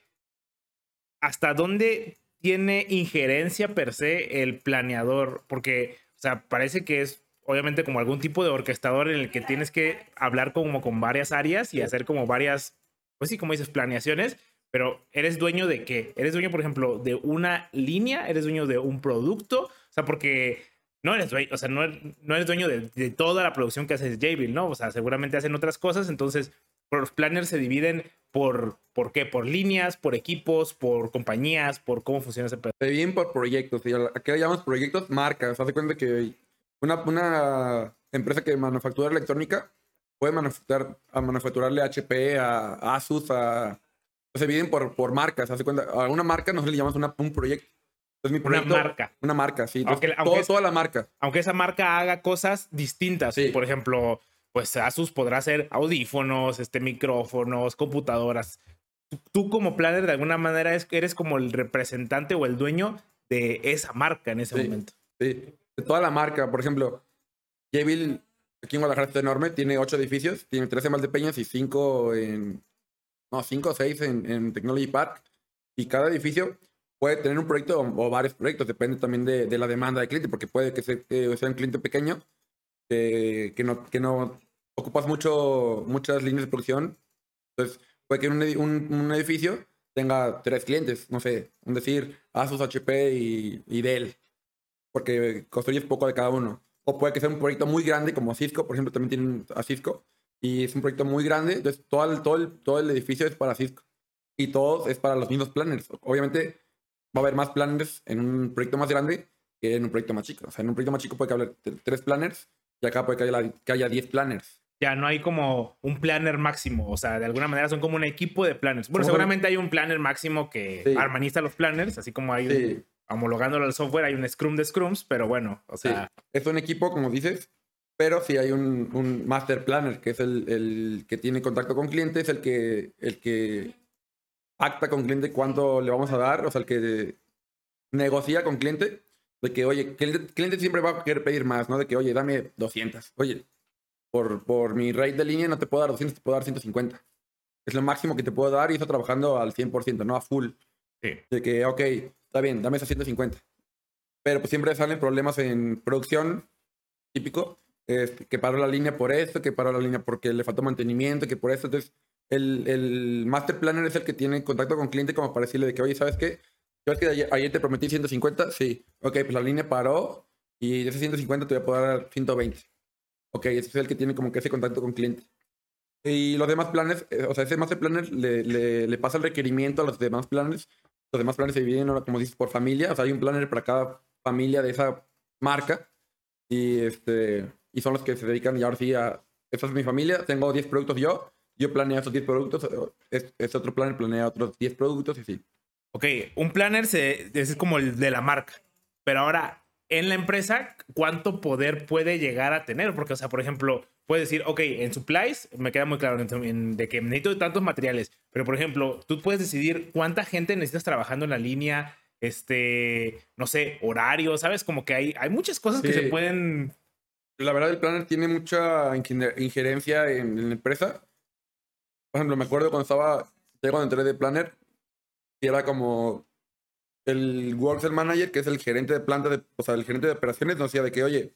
¿hasta dónde tiene injerencia per se el planeador? Porque, o sea, parece que es obviamente como algún tipo de orquestador en el que tienes que hablar como con varias áreas y hacer como varias, pues sí, como dices, planeaciones, pero ¿eres dueño de qué? ¿Eres dueño, por ejemplo, de una línea? ¿Eres dueño de un producto? O sea, porque no eres dueño, o sea, no eres, no eres dueño de, de toda la producción que hace Jabil, ¿no? O sea, seguramente hacen otras cosas, entonces los planners se dividen por, ¿por qué? Por líneas, por equipos, por compañías, por cómo funciona ese. Se bien por proyectos. Y a ¿a qué llamamos proyectos? Marcas. Haz de cuenta que una, una empresa que manufactura electrónica puede manufacturar, a manufacturarle a HP, a Asus, a... Se dividen por, por marcas. Haz de cuenta, a una marca nosotros le llamamos una, un proyecto. Entonces, mi Una proyecto, marca. Una marca, sí. Entonces, Aunque- aunque todo- es- toda la marca. Aunque esa marca haga cosas distintas. Sí. Por ejemplo, pues Asus podrá hacer audífonos, este, micrófonos, computadoras. Tú, tú como planner de alguna manera es, eres como el representante o el dueño de esa marca en ese Sí. momento. Sí, de toda la marca. Por ejemplo, Jabil aquí en Guadalajara está enorme, tiene ocho edificios, tiene 13 más de peñas y cinco en. No, cinco o seis en, en Technology Park. Y cada edificio puede tener un proyecto o, varios proyectos, depende también de, de la demanda del cliente, porque puede que sea, que sea un cliente pequeño, que, que, no, que no ocupas mucho, muchas líneas de producción. Entonces, puede que un, un, un edificio tenga tres clientes, no sé, un decir Asus, HP y, y Dell porque construyes poco de cada uno. O puede que sea un proyecto muy grande, como Cisco, por ejemplo, también tienen a Cisco, y es un proyecto muy grande, entonces todo el, todo el, todo el edificio es para Cisco. Y todo es para los mismos planners. Obviamente va a haber más planners en un proyecto más grande que en un proyecto más chico. O sea, en un proyecto más chico puede que haya t- tres planners y acá puede que haya, que haya 10 planners. Ya no hay como un planner máximo. O sea, de alguna manera son como un equipo de planners. Bueno, seguramente hay un planner máximo que Sí. armoniza los planners, así como hay un, Sí, homologándolo al software, hay un Scrum de Scrums, pero bueno, o sí. sea, Es un equipo, como dices, pero sí hay un, un master planner, que es el, el que tiene contacto con clientes, el que, el que pacta con cliente cuánto le vamos a dar, o sea, el que negocia con cliente, de que, oye, el cliente siempre va a querer pedir más, ¿no? De que, oye, dame 200. Oye, por, por mi rate de línea no te puedo dar 200, te puedo dar 150. Es lo máximo que te puedo dar y está trabajando al 100%, no a full. sí. De que, ok, está bien, dame esos 150. Pero pues siempre salen problemas en producción, típico, es que paró la línea por esto, que paró la línea porque le faltó mantenimiento, que por esto. Entonces, el, el master planner es el que tiene contacto con cliente como para decirle de que, oye, ¿sabes qué? ¿Sabes que ayer, ayer te prometí 150? Sí. Ok, pues la línea paró y de ese 150 te voy a poder dar 120. Ok, ese es el que tiene como que ese contacto con cliente. Y los demás planes, eh, o sea, ese master planner le, le, le pasa el requerimiento a los demás planes. Los demás planes se dividen, ahora, como dices, por familia. O sea, hay un planner para cada familia de esa marca. Y, este, y son los que se dedican, y ahora sí, a... Esta es mi familia, tengo 10 productos yo. Yo planeo esos 10 productos. Este es otro planner planea otros 10 productos y sí. Ok, un planner se, es como el de la marca, pero ahora en la empresa, ¿cuánto poder puede llegar a tener? Porque, o sea, por ejemplo, puede decir, ok, en supplies me queda muy claro en- en- de que necesito tantos materiales, pero por ejemplo, tú puedes decidir cuánta gente necesitas trabajando en la línea, este, no sé, horario, ¿sabes? Como que hay, hay muchas cosas que Sí. se pueden... La verdad, el planner tiene mucha injerencia en, la empresa. Por ejemplo, me acuerdo cuando estaba, cuando entré de planner, y era como el Workcell Manager, que es el gerente de planta, de, o sea, el gerente de operaciones, nos decía de que, oye,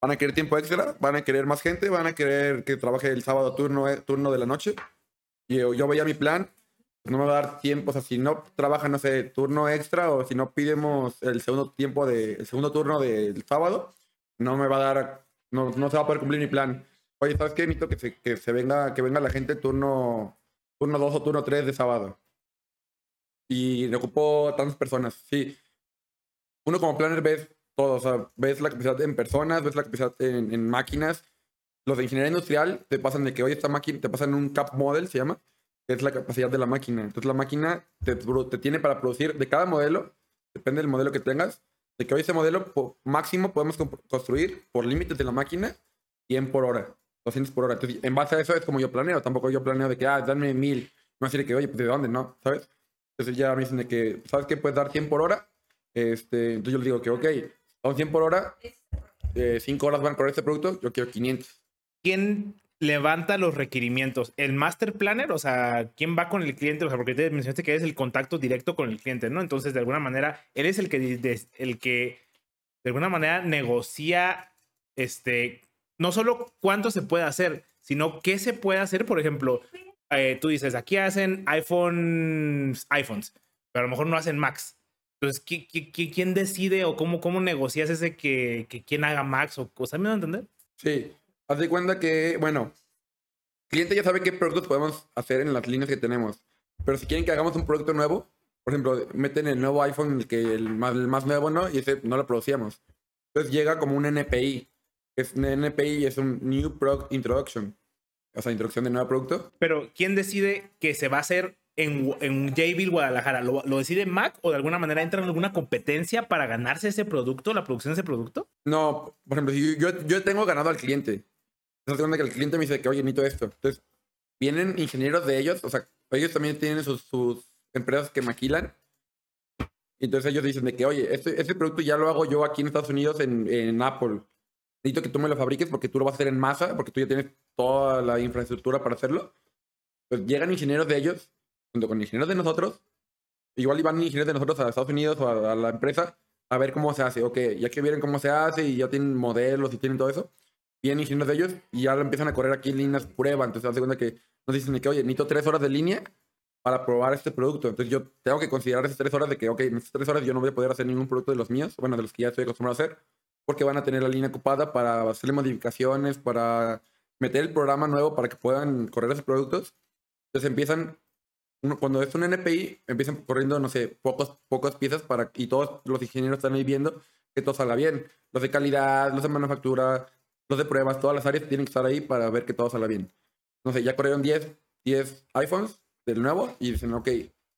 van a querer tiempo extra, van a querer más gente, van a querer que trabaje el sábado turno, eh, turno de la noche. Y yo, yo veía mi plan, pues no me va a dar tiempo, o sea, si no trabaja, no sé, turno extra, o si no pidemos el segundo tiempo de, el segundo turno del sábado, no me va a dar, no, se va a poder cumplir mi plan. Oye, ¿sabes qué? Necesito que se, que se venga, que venga la gente turno, turno 2 o turno 3 de sábado. Y le ocupó tantas personas, sí. Uno como planner ves todo, o sea, ves la capacidad en personas, ves la capacidad en, máquinas. Los de ingeniería industrial te pasan de que, oye, esta máquina, te pasan un cap model, se llama, es la capacidad de la máquina. Entonces la máquina te, te tiene para producir de cada modelo, depende del modelo que tengas, de que hoy ese modelo po- máximo podemos construir por límites de la máquina 100 por hora, 200 por hora. Entonces, en base a eso es como yo planeo. Tampoco yo planeo de que, ah, dame 1000. Me va a decir que, oye, pues de dónde, ¿no? ¿Sabes? Entonces ya me dicen de que, ¿sabes qué? Puedes dar 100 por hora. Este, entonces yo les digo que, ok, son 100 por hora, 5 horas van a correr este producto, yo quiero 500. ¿Quién levanta los requerimientos? ¿El master planner? O sea, ¿quién va con el cliente? O sea, porque te mencionaste que es el contacto directo con el cliente, ¿no? Entonces, de alguna manera, él es el que, des- el que de alguna manera negocia, este, no solo cuánto se puede hacer, sino qué se puede hacer. Por ejemplo, eh, tú dices, aquí hacen iPhones, iPhones, pero a lo mejor no hacen Macs. Entonces, ¿qui- qui- qui- ¿quién decide o cómo, cómo negocias ese que, que quién haga Macs o cosas? ¿Me van a entender? Sí, haz de cuenta que, bueno, el cliente ya sabe qué productos podemos hacer en las líneas que tenemos. Pero si quieren que hagamos un producto nuevo, por ejemplo, meten el nuevo iPhone, el, que, el, más, el más nuevo, ¿no? Y ese no lo producíamos. Entonces llega como un NPI. Es un NPI es un New Product Introduction. O sea, introducción de nuevo producto. Pero, ¿quién decide que se va a hacer en, en Jayville, Guadalajara? ¿Lo, ¿Lo decide Mac o de alguna manera entra en alguna competencia para ganarse ese producto, la producción de ese producto? No, por ejemplo, si yo, yo tengo ganado al cliente. Entonces, cuenta que el cliente me dice que, oye, necesito esto. Entonces, vienen ingenieros de ellos, o sea, ellos también tienen sus, sus empresas que maquilan. Entonces ellos dicen de que, oye, este, este producto ya lo hago yo aquí en Estados Unidos, en, en Apple. Necesito que tú me lo fabriques porque tú lo vas a hacer en masa, porque tú ya tienes toda la infraestructura para hacerlo. Pues llegan ingenieros de ellos, junto con ingenieros de nosotros. Igual iban ingenieros de nosotros a Estados Unidos o a, a la empresa a ver cómo se hace. Ok, ya que vieron cómo se hace y ya tienen modelos y tienen todo eso, vienen ingenieros de ellos y ya empiezan a correr aquí en líneas prueba. Entonces, hace cuenta que nos dicen que, oye, necesito tres horas de línea para probar este producto. Entonces, yo tengo que considerar esas tres horas de que, ok, en esas tres horas yo no voy a poder hacer ningún producto de los míos, bueno, de los que ya estoy acostumbrado a hacer, porque van a tener la línea ocupada para hacerle modificaciones, para meter el programa nuevo para que puedan correr esos productos. Entonces, empiezan cuando es un NPI, empiezan corriendo, no sé, pocos, pocas piezas para, y todos los ingenieros están ahí viendo que todo salga bien. Los de calidad, los de manufactura, los de pruebas, todas las áreas tienen que estar ahí para ver que todo salga bien. No sé, ya corrieron 10, 10 iPhones del nuevo y dicen, ok,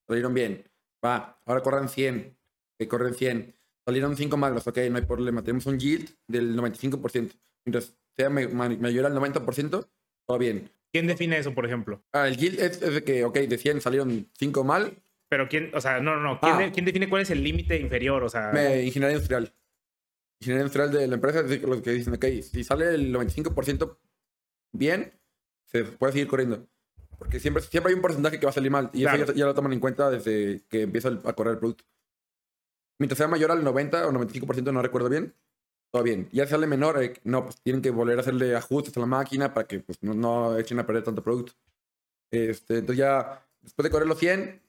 salieron bien. Va, ahora corran 100, que corren 100. Salieron 5 malos, ok, no hay problema. Tenemos un yield del 95%. Mientras sea mayor al 90%, todo bien. ¿Quién define eso, por ejemplo? Ah, el yield es, de que, ok, de 100 salieron 5 mal. Pero quién, o sea, no, no, ¿quién, ah. ¿quién define cuál es el límite inferior? O sea, ingeniería industrial. Ingeniería industrial de la empresa es los que dicen, ok, si sale el 95% bien, se puede seguir corriendo. Porque siempre, siempre hay un porcentaje que va a salir mal. Y eso ya, lo toman en cuenta desde que empieza a correr el producto. Mientras sea mayor al 90 o 95%, no recuerdo bien, todo bien. Ya sale menor, eh, no, pues tienen que volver a hacerle ajustes a la máquina para que pues, no, echen a perder tanto producto. Este, entonces ya, después de correr los 100,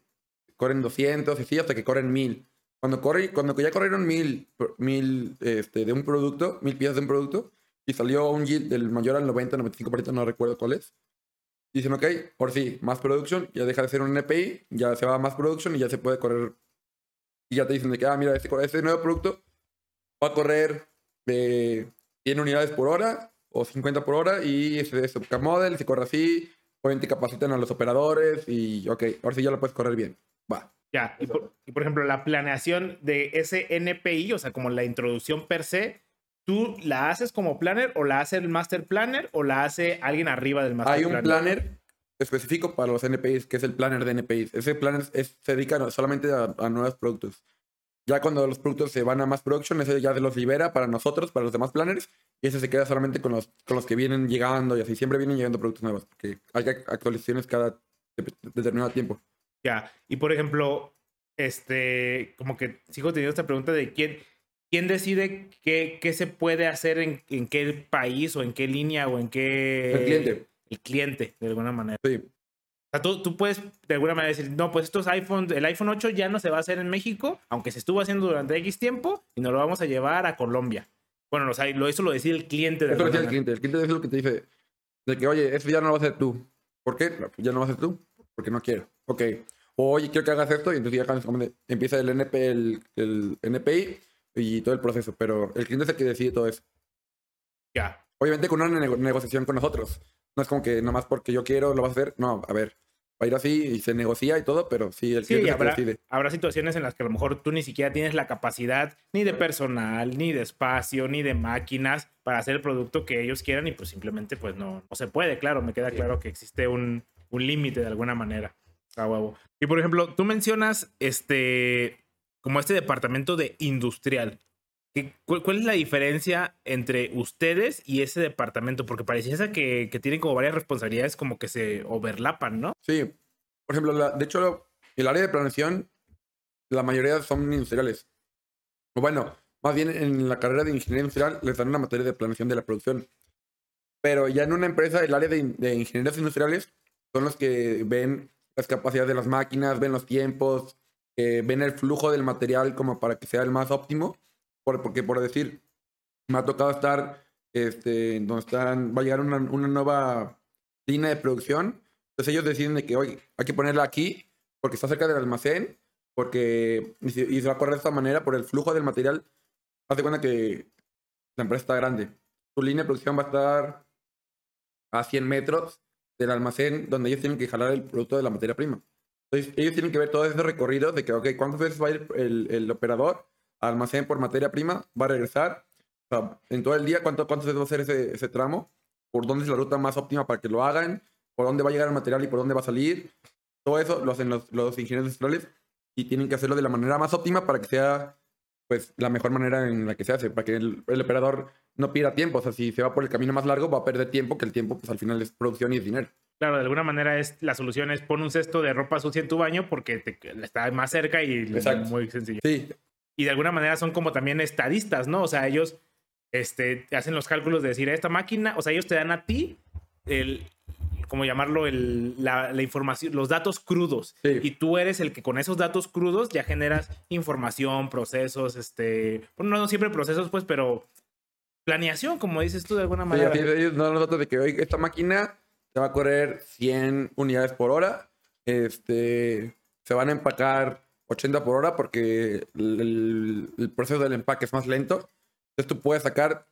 corren 200 y así hasta que corren 1000. Cuando, corre, cuando ya corrieron 1000, 1000 este, de un producto, 1000 piezas de un producto, y salió un yield del mayor al 90, 95%, no recuerdo cuál es. Dicen, ok, por sí, más production, ya deja de ser un NPI, ya se va a más production y ya se puede correr. Y ya te dicen de que, ah, mira, este, este nuevo producto va a correr de 100 unidades por hora o 50 por hora y ese es model, se corre así, obviamente capacitan a los operadores y, ok, ahora sí ya lo puedes correr bien. Va. Ya, y por, y por ejemplo, la planeación de ese NPI, o sea, como la introducción per se, ¿Tú la haces como planner o la hace el master planner o la hace alguien arriba del master planner? Hay un planner específico para los NPIs, que es el planner de NPIs. Ese planner es, se dedica solamente a, nuevos productos. Ya cuando los productos se van a más production, ese ya se los libera para nosotros, para los demás planners, y ese se queda solamente con los, con los que vienen llegando y así. Siempre vienen llegando productos nuevos, porque hay actualizaciones cada determinado tiempo. Ya, y por ejemplo, este, como que sigo teniendo esta pregunta de quién ¿Quién decide qué, qué se puede hacer en, en, qué país o en qué línea o en qué... El cliente. El cliente, de alguna manera. Sí. O sea, tú, tú, puedes de alguna manera decir, no, pues estos iPhone, el iPhone 8 ya no se va a hacer en México, aunque se estuvo haciendo durante X tiempo, y nos lo vamos a llevar a Colombia. Bueno, o sea, lo, eso lo decide el cliente. De eso lo decide el cliente. El cliente es lo que te dice, de que, oye, eso ya no lo vas a hacer tú. ¿Por qué? Ya no lo vas a hacer tú, porque no quiero. Ok. Oye, quiero que hagas esto, y entonces ya empieza el, NP, el, el NPI, y todo el proceso, pero el cliente es el que decide todo eso. Ya. Obviamente con una negociación con nosotros. No es como que nomás porque yo quiero lo vas a hacer. No, a ver, va a ir así y se negocia y todo, pero sí, el cliente habrá, decide. Habrá situaciones en las que a lo mejor tú ni siquiera tienes la capacidad ni de personal, ni de espacio, ni de máquinas para hacer el producto que ellos quieran y pues simplemente pues no, no se puede, claro, me queda claro que existe un, un límite de alguna manera. A huevo. Y por ejemplo, tú mencionas este como este departamento de industrial. ¿Cuál, es la diferencia entre ustedes y ese departamento? Porque pareciera que, que tienen como varias responsabilidades como que se overlapan, ¿no? Sí. Por ejemplo, de hecho, el área de planeación, la mayoría son industriales. Bueno, más bien en la carrera de ingeniería industrial les dan una materia de planeación de la producción. Pero ya en una empresa, el área de, de ingenierías industriales son los que ven las capacidades de las máquinas, ven los tiempos, ven el flujo del material como para que sea el más óptimo. porque, por decir, me ha tocado estar este, donde están, va a llegar una, nueva línea de producción. Entonces ellos deciden de que, hoy hay que ponerla aquí porque está cerca del almacén, porque y se va a correr de esta manera por el flujo del material. Haz de cuenta que la empresa está grande. Su línea de producción va a estar a 100 metros del almacén donde ellos tienen que jalar el producto de la materia prima. Entonces, ellos tienen que ver todo ese recorrido de que, ok, ¿cuántas veces va a ir el, operador al almacén por materia prima? ¿Va a regresar? En todo el día, ¿cuánto, ¿cuántas veces va a hacer ese, ese tramo? ¿Por dónde es la ruta más óptima para que lo hagan? ¿Por dónde va a llegar el material y por dónde va a salir? Todo eso lo hacen los, los ingenieros industriales y tienen que hacerlo de la manera más óptima para que sea pues la mejor manera en la que se hace, para que el, el, operador no pierda tiempo. O sea, si se va por el camino más largo, va a perder tiempo, que el tiempo pues al final es producción y es dinero. Claro, de alguna manera es la solución es pon un cesto de ropa sucia en tu baño porque te, está más cerca y es muy sencillo. Sí. Y de alguna manera son como también estadistas, ¿no? O sea, ellos este, hacen los cálculos de decir, esta máquina, o sea, ellos te dan a ti el, como llamarlo, el, la, la, información, los datos crudos. Sí. Y tú eres el que con esos datos crudos ya generas información, procesos, este, bueno, no siempre procesos, pues, pero planeación, como dices tú de alguna manera. Sí, ellos dan los datos de que hoy esta máquina se va a correr 100 unidades por hora. Este, se van a empacar 80 por hora porque el, proceso del empaque es más lento. Entonces tú puedes sacar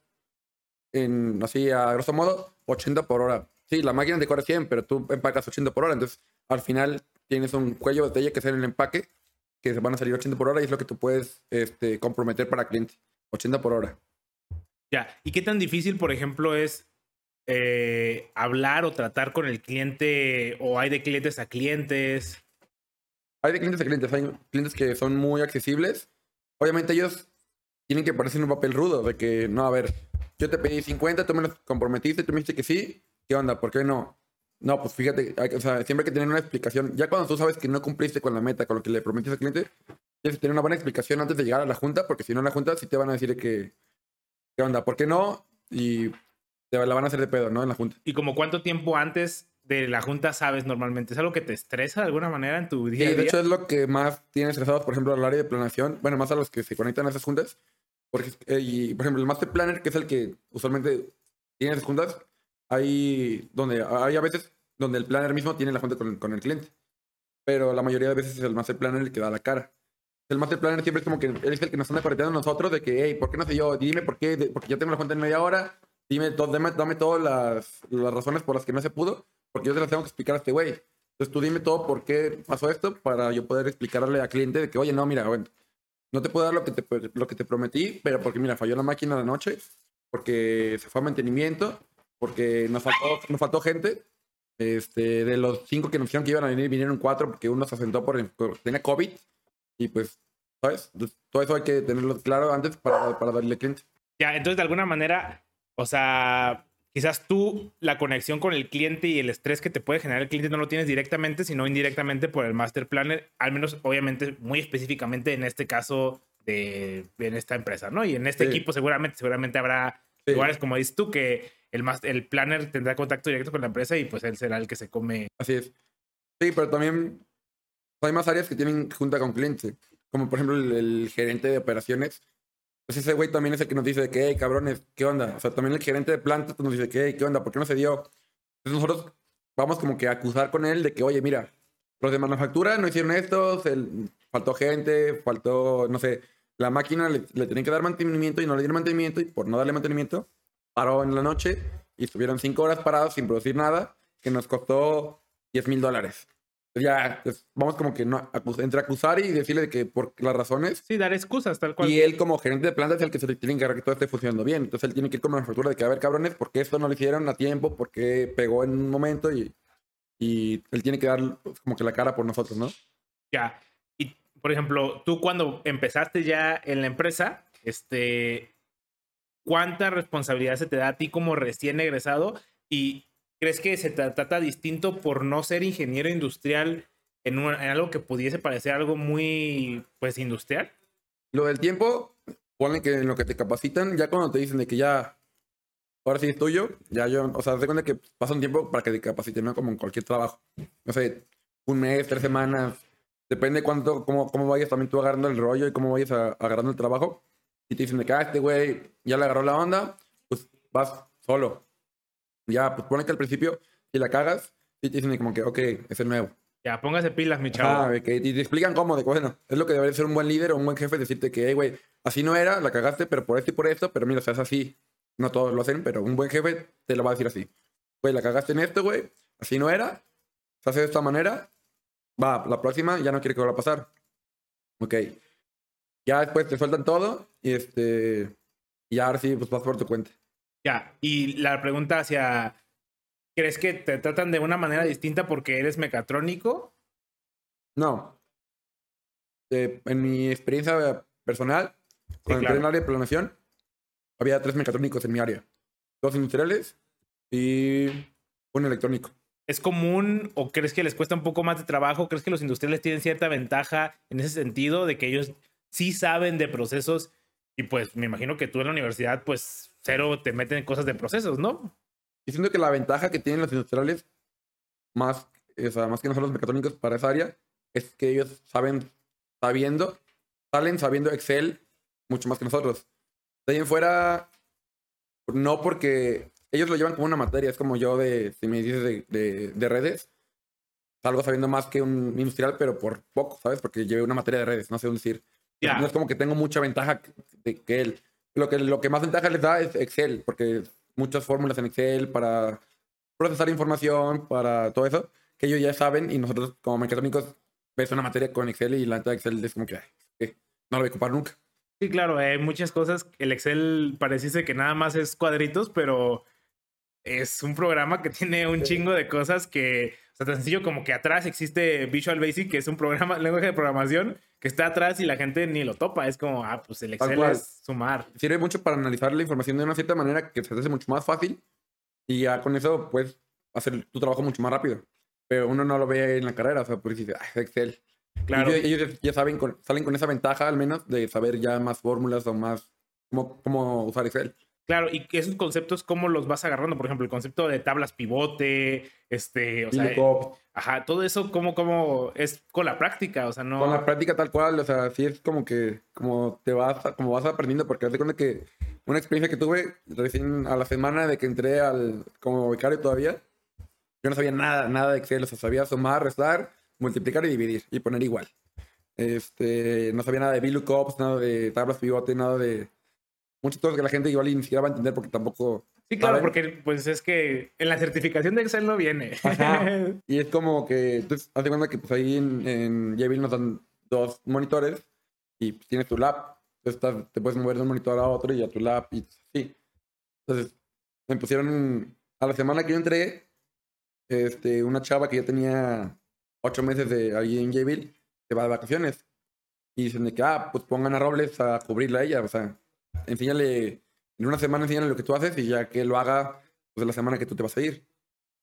en, así a grosso modo, 80 por hora. Sí, la máquina te corre 100, pero tú empacas 80 por hora. Entonces, al final tienes un cuello de botella que es en el empaque, que se van a salir 80 por hora y es lo que tú puedes este, comprometer para cliente. 80 por hora. Ya. ¿Y qué tan difícil, por ejemplo, es eh, hablar o tratar con el cliente o hay de clientes a clientes? Hay de clientes a clientes. Hay clientes que son muy accesibles. Obviamente ellos tienen que parecer un papel rudo de que, no, a ver, yo te pedí 50, tú me los comprometiste, tú me dijiste que sí. ¿Qué onda? ¿Por qué no? No, pues fíjate, o sea, siempre hay que tener una explicación. Ya cuando tú sabes que no cumpliste con la meta, con lo que le prometiste al cliente, tienes que tener una buena explicación antes de llegar a la junta, porque si no en la junta sí te van a decir que, ¿qué onda? ¿Por qué no? Y te la van a hacer de pedo, ¿no? En la junta. ¿Y como cuánto tiempo antes de la junta sabes normalmente? ¿Es algo que te estresa de alguna manera en tu día Sí, a de día? hecho es lo que más tiene estresados, por ejemplo, al área de planeación, bueno, más a los que se conectan a esas juntas, porque, eh, y, por ejemplo, el Master Planner, que es el que usualmente tiene esas juntas, hay donde hay a veces donde el planner mismo tiene la junta con, con el cliente, pero la mayoría de veces es el Master Planner el que da la cara. El Master Planner siempre es como que él es el que nos anda correteando a nosotros de que, hey, ¿por qué no sé yo? Dime por qué, porque ya tengo la junta en media hora, dime, to- dame, dame todas las, las razones por las que no se pudo, porque yo te las tengo que explicar a este güey. Entonces tú dime todo por qué pasó esto para yo poder explicarle al cliente de que, oye, no, mira, bueno, no te puedo dar lo que te, lo que te prometí, pero porque, mira, falló la máquina de noche, porque se fue a mantenimiento, porque nos faltó, nos faltó gente. Este, de los cinco que nos dijeron que iban a venir, vinieron cuatro porque uno se asentó por, por- tenía COVID. Y pues, ¿sabes? Entonces, todo eso hay que tenerlo claro antes para, para darle cliente. Ya, entonces de alguna manera, o sea, quizás tú la conexión con el cliente y el estrés que te puede generar el cliente no lo tienes directamente, sino indirectamente por el master planner, al menos obviamente muy específicamente en este caso de en esta empresa, ¿no? Y en este Sí. equipo seguramente seguramente habrá Sí. lugares como dices tú que el mas- el planner tendrá contacto directo con la empresa y pues él será el que se come. Así es. Sí, pero también hay más áreas que tienen junta con cliente. Como por ejemplo el, el gerente de operaciones. Pues ese güey también es el que nos dice que, hey, cabrones, ¿qué onda? O sea, también el gerente de planta nos dice que, hey, ¿qué onda? ¿Por qué no se dio? Entonces nosotros vamos como que a acusar con él de que, oye, mira, los de manufactura no hicieron esto, se- faltó gente, faltó, no sé, la máquina le, le tenían que dar mantenimiento y no le dieron mantenimiento y por no darle mantenimiento paró en la noche y estuvieron cinco horas parados sin producir nada, que nos costó 10 mil dólares. Ya, pues, vamos como que no, entre acusar y decirle de que por las razones. Sí, dar excusas tal cual. Y él como gerente de planta es el que se le tiene que encargar que todo esté funcionando bien. Entonces él tiene que ir con la manufactura de que, a ver, cabrones, ¿por qué esto no lo hicieron a tiempo? ¿Por qué pegó en un momento? Y, y él tiene que dar pues, como que la cara por nosotros, ¿no? Ya. Y, por ejemplo, tú cuando empezaste ya en la empresa, este, ¿cuánta responsabilidad se te da a ti como recién egresado? ¿Y crees que se te trata distinto por no ser ingeniero industrial en, un- en algo que pudiese parecer algo muy, pues, industrial? Lo del tiempo, ponle que en lo que te capacitan, ya cuando te dicen de que ya, ahora sí es tuyo, ya yo, o sea, das cuenta que pasa un tiempo para que te capaciten, ¿no? Como en cualquier trabajo. No sé, un mes, tres semanas, depende cuánto, cómo, cómo vayas también tú agarrando el rollo y cómo vayas a- agarrando el trabajo. Y te dicen de que, ah, este güey ya le agarró la onda, pues vas solo. Ya, pues pone que al principio, si la cagas, y te dicen como que, ok, es el nuevo. Ya, póngase pilas, mi chavo. De que, y te explican cómo, de bueno, es lo que debería ser un buen líder o un buen jefe, decirte que, hey, güey, así no era, la cagaste, pero por esto y por esto, pero mira, o sea, es así. No todos lo hacen, pero un buen jefe te lo va a decir así. Güey, la cagaste en esto, güey, así no era, se hace de esta manera, va, la próxima ya no quiere que vuelva a pasar. Ok. Ya después te sueltan todo y este, y ahora sí, pues vas por tu cuenta. Ya, y la pregunta hacia, ¿crees que te tratan de una manera distinta porque eres mecatrónico? No. Eh, en mi experiencia personal, cuando claro. entré en el área de planeación, había tres mecatrónicos en mi área. Dos industriales y un electrónico. ¿Es común o crees que les cuesta un poco más de trabajo? ¿Crees que los industriales tienen cierta ventaja en ese sentido de que ellos sí saben de procesos? Y pues me imagino que tú en la universidad, pues cero te meten en cosas de procesos, ¿no? Y siento que la ventaja que tienen los industriales, más, o sea, más que nosotros los mecatrónicos para esa área, es que ellos saben, sabiendo, salen sabiendo Excel mucho más que nosotros. De ahí en fuera, no porque ellos lo llevan como una materia, es como yo de, si me dices de, de, de redes, salgo sabiendo más que un industrial, pero por poco, ¿sabes? Porque llevé una materia de redes, no sé decir. Ya. No es como que tengo mucha ventaja de que él. Lo que, lo que más ventaja les da es Excel, porque muchas fórmulas en Excel para procesar información, para todo eso, que ellos ya saben y nosotros como mecatrónicos ves una materia con Excel y la neta de Excel es como que, no lo voy a ocupar nunca. Sí, claro, hay muchas cosas. El Excel pareciese que nada más es cuadritos, pero es un programa que tiene un chingo de cosas que, o sea, tan sencillo como que atrás existe Visual Basic, que es un programa, lenguaje de programación, que está atrás y la gente ni lo topa. Es como, ah, pues el Excel es sumar. Sirve mucho para analizar la información de una cierta manera que se hace mucho más fácil y ya con eso puedes hacer tu trabajo mucho más rápido. Pero uno no lo ve en la carrera, o sea, pues dice, ah, Excel. Claro. Y ellos, ellos ya saben, con- salen con esa ventaja al menos de saber ya más fórmulas o más cómo, cómo usar Excel. Claro, y esos conceptos, ¿cómo los vas agarrando? Por ejemplo, el concepto de tablas pivote, este, o sea, ajá, todo eso, ¿cómo, cómo es con la práctica? O sea, no. Con la práctica tal cual, o sea, sí es como que como te vas, como vas aprendiendo, porque de cuenta que una experiencia que tuve recién a la semana de que entré al, como becario todavía, yo no sabía nada, nada de Excel, o sea, sabía sumar, restar, multiplicar y dividir y poner igual. Este, no sabía nada de VLOOKUPs, nada de tablas pivote, nada de muchas cosas que la gente igual ni siquiera va a entender porque tampoco Sí, claro, porque pues es que en la certificación de Excel no viene. Ajá. Y es como que, entonces, haz de cuenta que pues ahí en, en Jabil nos dan dos monitores y pues, tienes tu lab. Entonces te puedes mover de un monitor a otro y a tu lab y así. Entonces, me pusieron, a la semana que yo entré, este, una chava que ya tenía ocho meses de ahí en Jabil, se va de vacaciones. Y dicen de que, ah, pues pongan a Robles a cubrirla a ella. O sea, enséñale, en una semana enséñale lo que tú haces y ya que lo haga, pues la semana que tú te vas a ir.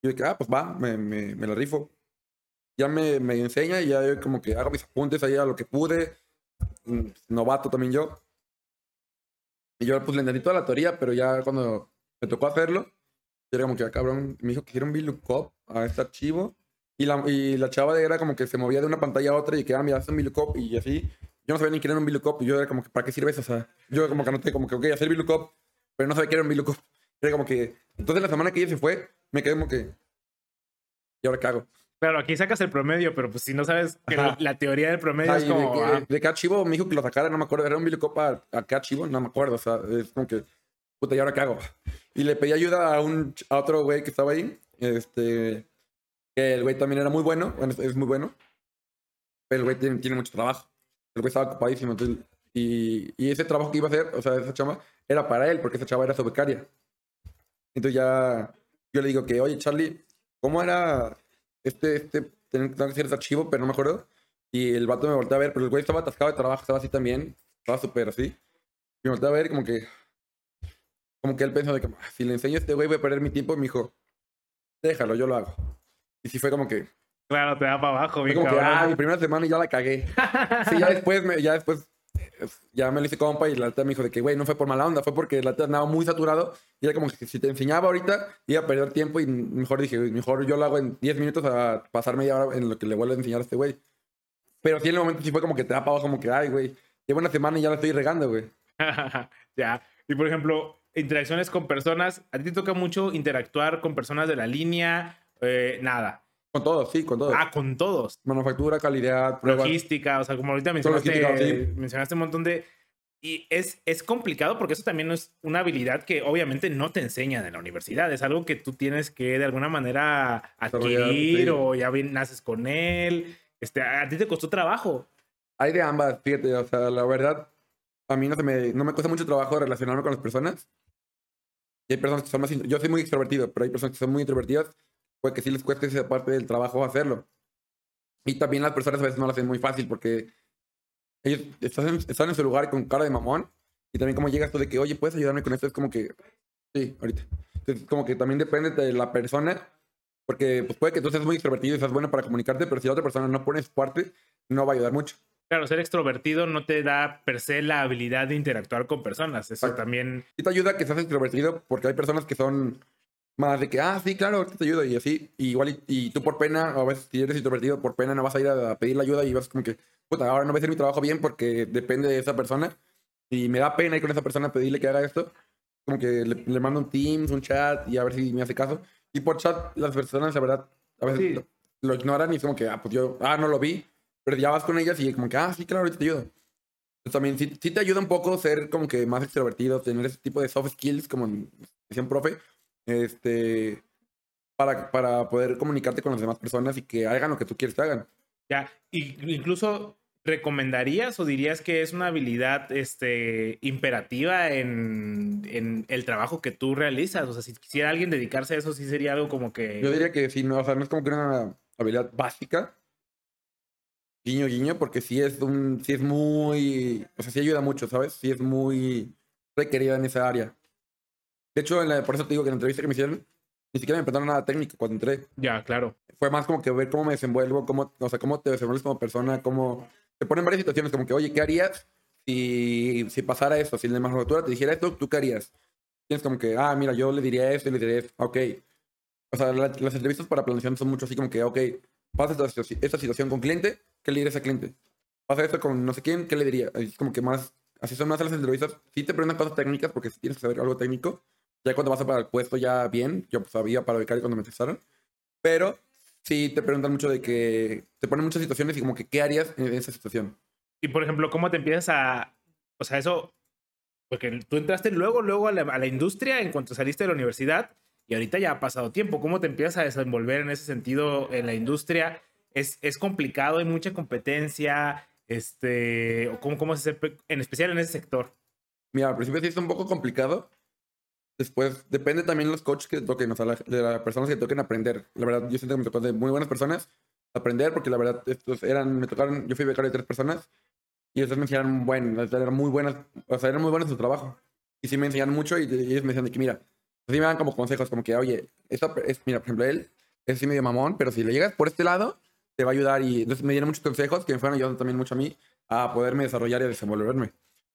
Y yo dije, ah, pues va, me, me, me la rifo. Ya me, me enseña y ya yo como que hago mis apuntes ahí a lo que pude. Mm, Novato también yo. Y yo pues le entendí toda la teoría, pero ya cuando me tocó hacerlo, yo era como que, ah, cabrón, me dijo que hiciera un VLOOKUP a este archivo. Y la, y la chava era como que se movía de una pantalla a otra y que, ah, mira, hace un VLOOKUP y así. Yo no sabía ni qué era un VLOOKUP y yo era como que, ¿para qué sirve eso? O sea, yo como que anoté como que, ok, hacer VLOOKUP, pero no sabía qué era un VLOOKUP. Era como que, entonces la semana que ella se fue, me quedé como que, ¿y ahora qué hago? Claro, aquí sacas el promedio, pero pues si no sabes que Ajá. la teoría del promedio Ay, es como. de, que- ah, de qué archivo me dijo que lo sacara, no me acuerdo. Era un VLOOKUP a, a qué archivo, no me acuerdo. O sea, es como que, puta, ¿y ahora qué hago? Y le pedí ayuda a, un, a otro güey que estaba ahí. Este, que el güey también era muy bueno, bueno, es- es muy bueno. Pero el güey tiene, tiene mucho trabajo. El güey estaba ocupadísimo. entonces- y, y ese trabajo que iba a hacer, o sea, esa chava, era para él, porque esa chava era su becaria. Entonces ya, yo le digo que, oye, Charlie, ¿cómo era este, este, tengo que hacer ese archivo, pero no me acuerdo? Y el vato me volteó a ver, pero el güey estaba atascado de trabajo, estaba así también, estaba súper así. Y me volteó a ver como que, como que él pensó de que, "Ah, si le enseño a este güey voy a perder mi tiempo, y me dijo, déjalo, yo lo hago. Y sí fue como que, claro, te da para abajo, bien como que, ah, mi primera semana y ya la cagué. Sí, ya después, me, ya después, ya me lo hice compa y la neta me dijo de que, güey, no fue por mala onda, fue porque la neta andaba muy saturado y era como que si te enseñaba ahorita iba a perder tiempo y mejor dije, "Güey, mejor yo lo hago en 10 minutos a pasar media hora en lo que le vuelvo a enseñar a este güey. Pero sí en el momento sí fue como que te da para abajo, como que, ay, güey, llevo una semana y ya la estoy regando, güey. ya. Y por ejemplo, interacciones con personas. ¿A ti te toca mucho interactuar con personas de la línea? Eh, nada. Con todo, sí, con todo. Ah, con todos. Manufactura, calidad, pruebas. Logística, o sea, como ahorita mencionaste, sí. mencionaste un montón de... Y es, es complicado porque eso también es una habilidad que obviamente no te enseñan en la universidad. Es algo que tú tienes que de alguna manera adquirir sí. o ya bien naces con él. Este, a ti te costó trabajo. Hay de ambas, fíjate, o sea, la verdad, a mí no, se me, no me cuesta mucho trabajo relacionarme con las personas. Y hay personas que son más... Yo soy muy extrovertido, pero hay personas que son muy introvertidas, pues que sí les cuesta esa parte del trabajo hacerlo. Y también las personas a veces no lo hacen muy fácil porque ellos están en, están en su lugar con cara de mamón. Y también como llegas tú de que, oye, ¿puedes ayudarme con esto? Es como que, sí, ahorita. Entonces, como que también depende de la persona. Porque pues, puede que tú seas muy extrovertido y seas bueno para comunicarte, pero si la otra persona no pone su parte, no va a ayudar mucho. Claro, ser extrovertido no te da per se la habilidad de interactuar con personas. Eso Exacto. también... Sí te ayuda que seas extrovertido porque hay personas que son más de que, ah, sí, claro, ahorita te ayudo y así. Y igual, y, y tú por pena, a veces si eres introvertido, por pena no vas a ir a, pedir la ayuda y vas como que, puta, ahora no voy a hacer mi trabajo bien porque depende de esa persona. Y me da pena ir con esa persona a pedirle que haga esto. Como que le, le mando un Teams, un chat y a ver si me hace caso. Y por chat, las personas, la verdad, a veces Sí. lo, lo ignoran y es como que, ah, pues yo, ah, no lo vi. Pero ya vas con ellas y como que, ah, sí, claro, ahorita te ayudo. Pues también sí, sí te ayuda un poco ser como que más extrovertido, tener ese tipo de soft skills, como decía un profe, este, para, para poder comunicarte con las demás personas y que hagan lo que tú quieres que hagan. Ya, y incluso recomendarías o dirías que es una habilidad este, imperativa en, en, el trabajo que tú realizas? O sea, si quisiera alguien dedicarse a eso, sí sería algo como que... Yo diría que sí, no, o sea, no es como que una habilidad básica, guiño, guiño, porque sí es un, sí es muy, o sea, sí ayuda mucho, ¿sabes? Sí es muy requerida en esa área. De hecho, en la, por eso te digo que en la entrevista que me hicieron, ni siquiera me preguntaron nada técnico cuando entré. Ya, claro. Fue más como que ver cómo me desenvuelvo, cómo, o sea, cómo te desenvuelves como persona, cómo... Te ponen varias situaciones como que, oye, ¿qué harías si, si pasara esto? Si la manufactura te dijera esto, ¿tú qué harías? Tienes como que, ah, mira, yo le diría esto y le diría esto. Ok. O sea, las entrevistas para planeación son mucho así como que, ok, pasa esta, esta situación con cliente, ¿qué le dirías a cliente? Pasa esto con no sé quién, ¿qué le diría? Es como que más, así son más las entrevistas. Sí te preguntan cosas técnicas porque tienes que saber algo técnico. Ya cuando vas a para el puesto ya bien, yo sabía para becario cuando me testaron. Pero sí te preguntan mucho de que te ponen muchas situaciones y como que qué harías en esa situación. Y por ejemplo, ¿cómo te empiezas a, o sea, eso, porque tú entraste luego, luego a la, a la industria en cuanto saliste de la universidad y ahorita ya ha pasado tiempo. ¿Cómo te empiezas a desenvolver en ese sentido en la industria? Es, es complicado, hay mucha competencia, este, ¿cómo, cómo se en especial en ese sector? Mira, al principio sí es un poco complicado, Después, depende también de los coaches que toquen, o sea, de las personas que toquen aprender. La verdad, yo siento que me tocó de muy buenas personas aprender, porque la verdad, estos eran, me tocaron, yo fui becario de tres personas, y ellos me enseñaron, bueno, eran muy buenas, o sea, eran muy buenas en su trabajo. Y sí me enseñaron mucho, y, ellos me decían de que, mira, así me dan como consejos, como que, oye, esta, es, mira, por ejemplo, él es así medio mamón, pero si le llegas por este lado, te va a ayudar. Y entonces me dieron muchos consejos que me fueron ayudando también mucho a mí a poderme desarrollar y desenvolverme.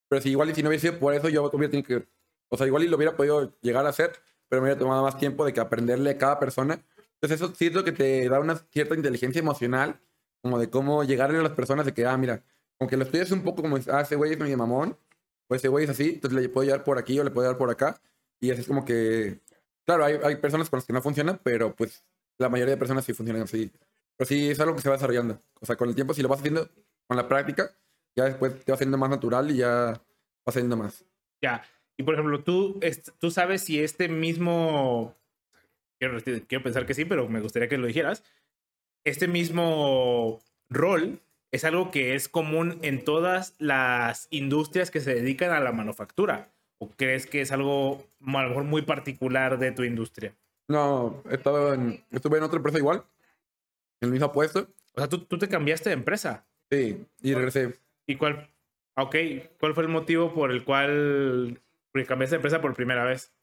Pero si igual y si no hubiese sido por eso, yo hubiera tenido que o sea, igual y lo hubiera podido llegar a hacer, pero me hubiera tomado más tiempo de que aprenderle a cada persona. Entonces eso sí es lo que te da una cierta inteligencia emocional, como de cómo llegarle a las personas de que, ah, mira, aunque lo estudies un poco como, ah, ese güey es medio mamón, o ese güey es así, entonces le puedo llevar por aquí o le puedo llevar por acá. Y así es como que, claro, hay, hay personas con las que no funciona, pero pues la mayoría de personas sí funcionan así. Pero sí es algo que se va desarrollando. O sea, con el tiempo, si lo vas haciendo con la práctica, ya después te va haciendo más natural y ya va haciendo más. Ya. Y por ejemplo, tú, tú sabes si este mismo, quiero, quiero pensar que sí, pero me gustaría que lo dijeras, este mismo rol es algo que es común en todas las industrias que se dedican a la manufactura. ¿O crees que es algo a lo mejor muy particular de tu industria? No, he estado en, estuve en otra empresa igual, en el mismo puesto. O sea, tú, tú te cambiaste de empresa. Sí, y regresé. ¿Y cuál? Ok, ¿cuál fue el motivo por el cual porque cambiaste de empresa por primera vez.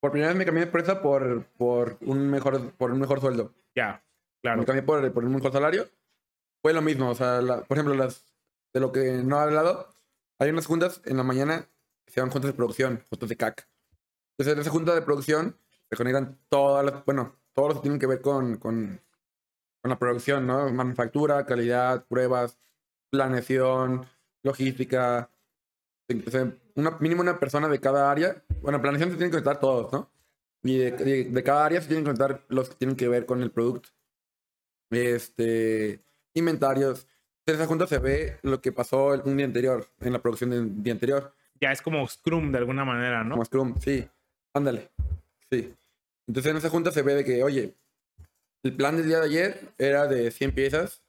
Por primera vez me cambié de empresa por, por, un, mejor, por un mejor sueldo. Ya, claro. Me cambié por, por un mejor salario. Fue lo mismo, o sea, por ejemplo, las, de lo que no he hablado, hay unas juntas en la mañana que se llaman juntas de producción, juntas de CAC. Entonces, en esa junta de producción se conectan todas las, bueno, todos los que tienen que ver con, con, con la producción, ¿no? Manufactura, calidad, pruebas, planeación, logística, una, mínimo una persona de cada área. Bueno, planeación se tienen que contar todos, ¿no? Y de, de, cada área se tienen que contar los que tienen que ver con el producto. Este, inventarios. En esa junta se ve lo que pasó un día anterior, en la producción del día anterior. Ya es como Scrum de alguna manera, ¿no? Como Scrum, sí. Ándale. Sí. Entonces en esa junta se ve de que, oye, el plan del día de ayer era de 100 piezas,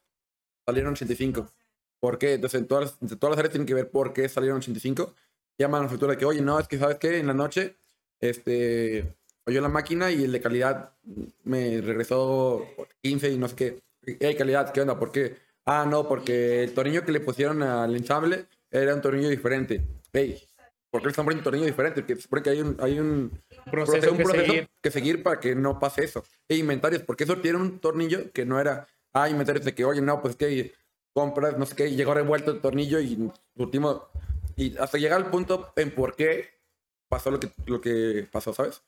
salieron 85. ¿Por qué? Entonces, en todas, las, todas las áreas tienen que ver por qué salieron 85. Llama a la manufactura que, oye, no, es que, ¿sabes qué? En la noche, este, oyó la máquina y el de calidad me regresó 15 y no sé qué. Hay calidad, ¿qué onda? ¿Por qué? Ah, no, porque el tornillo que le pusieron al ensamble era un tornillo diferente. Hey, ¿por qué le están poniendo un tornillo diferente? Porque supone que hay un, hay un proceso, un que, proceso seguir. que seguir para que no pase eso. E inventarios, ¿por qué sortieron un tornillo que no era, ah, inventarios de que, oye, no, pues que compras, no sé qué, y llegó revuelto el tornillo y último, y hasta llegar al punto en por qué pasó lo que, lo que pasó, ¿sabes?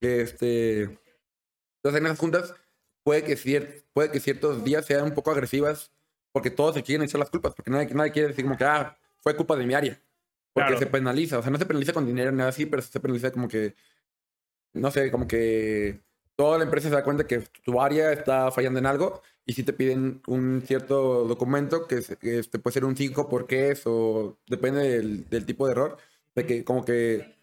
Este, entonces en esas juntas puede que, puede que ciertos días sean un poco agresivas porque todos se quieren echar las culpas, porque nadie, nadie quiere decir como que, ah, fue culpa de mi área. Porque se penaliza, o sea, no se penaliza con dinero ni nada así, pero se penaliza como que, no sé, como que toda la empresa se da cuenta que tu área está fallando en algo y si te piden un cierto documento que, es- este, puede ser un 5 por qué es o depende del, del tipo de error, de que como que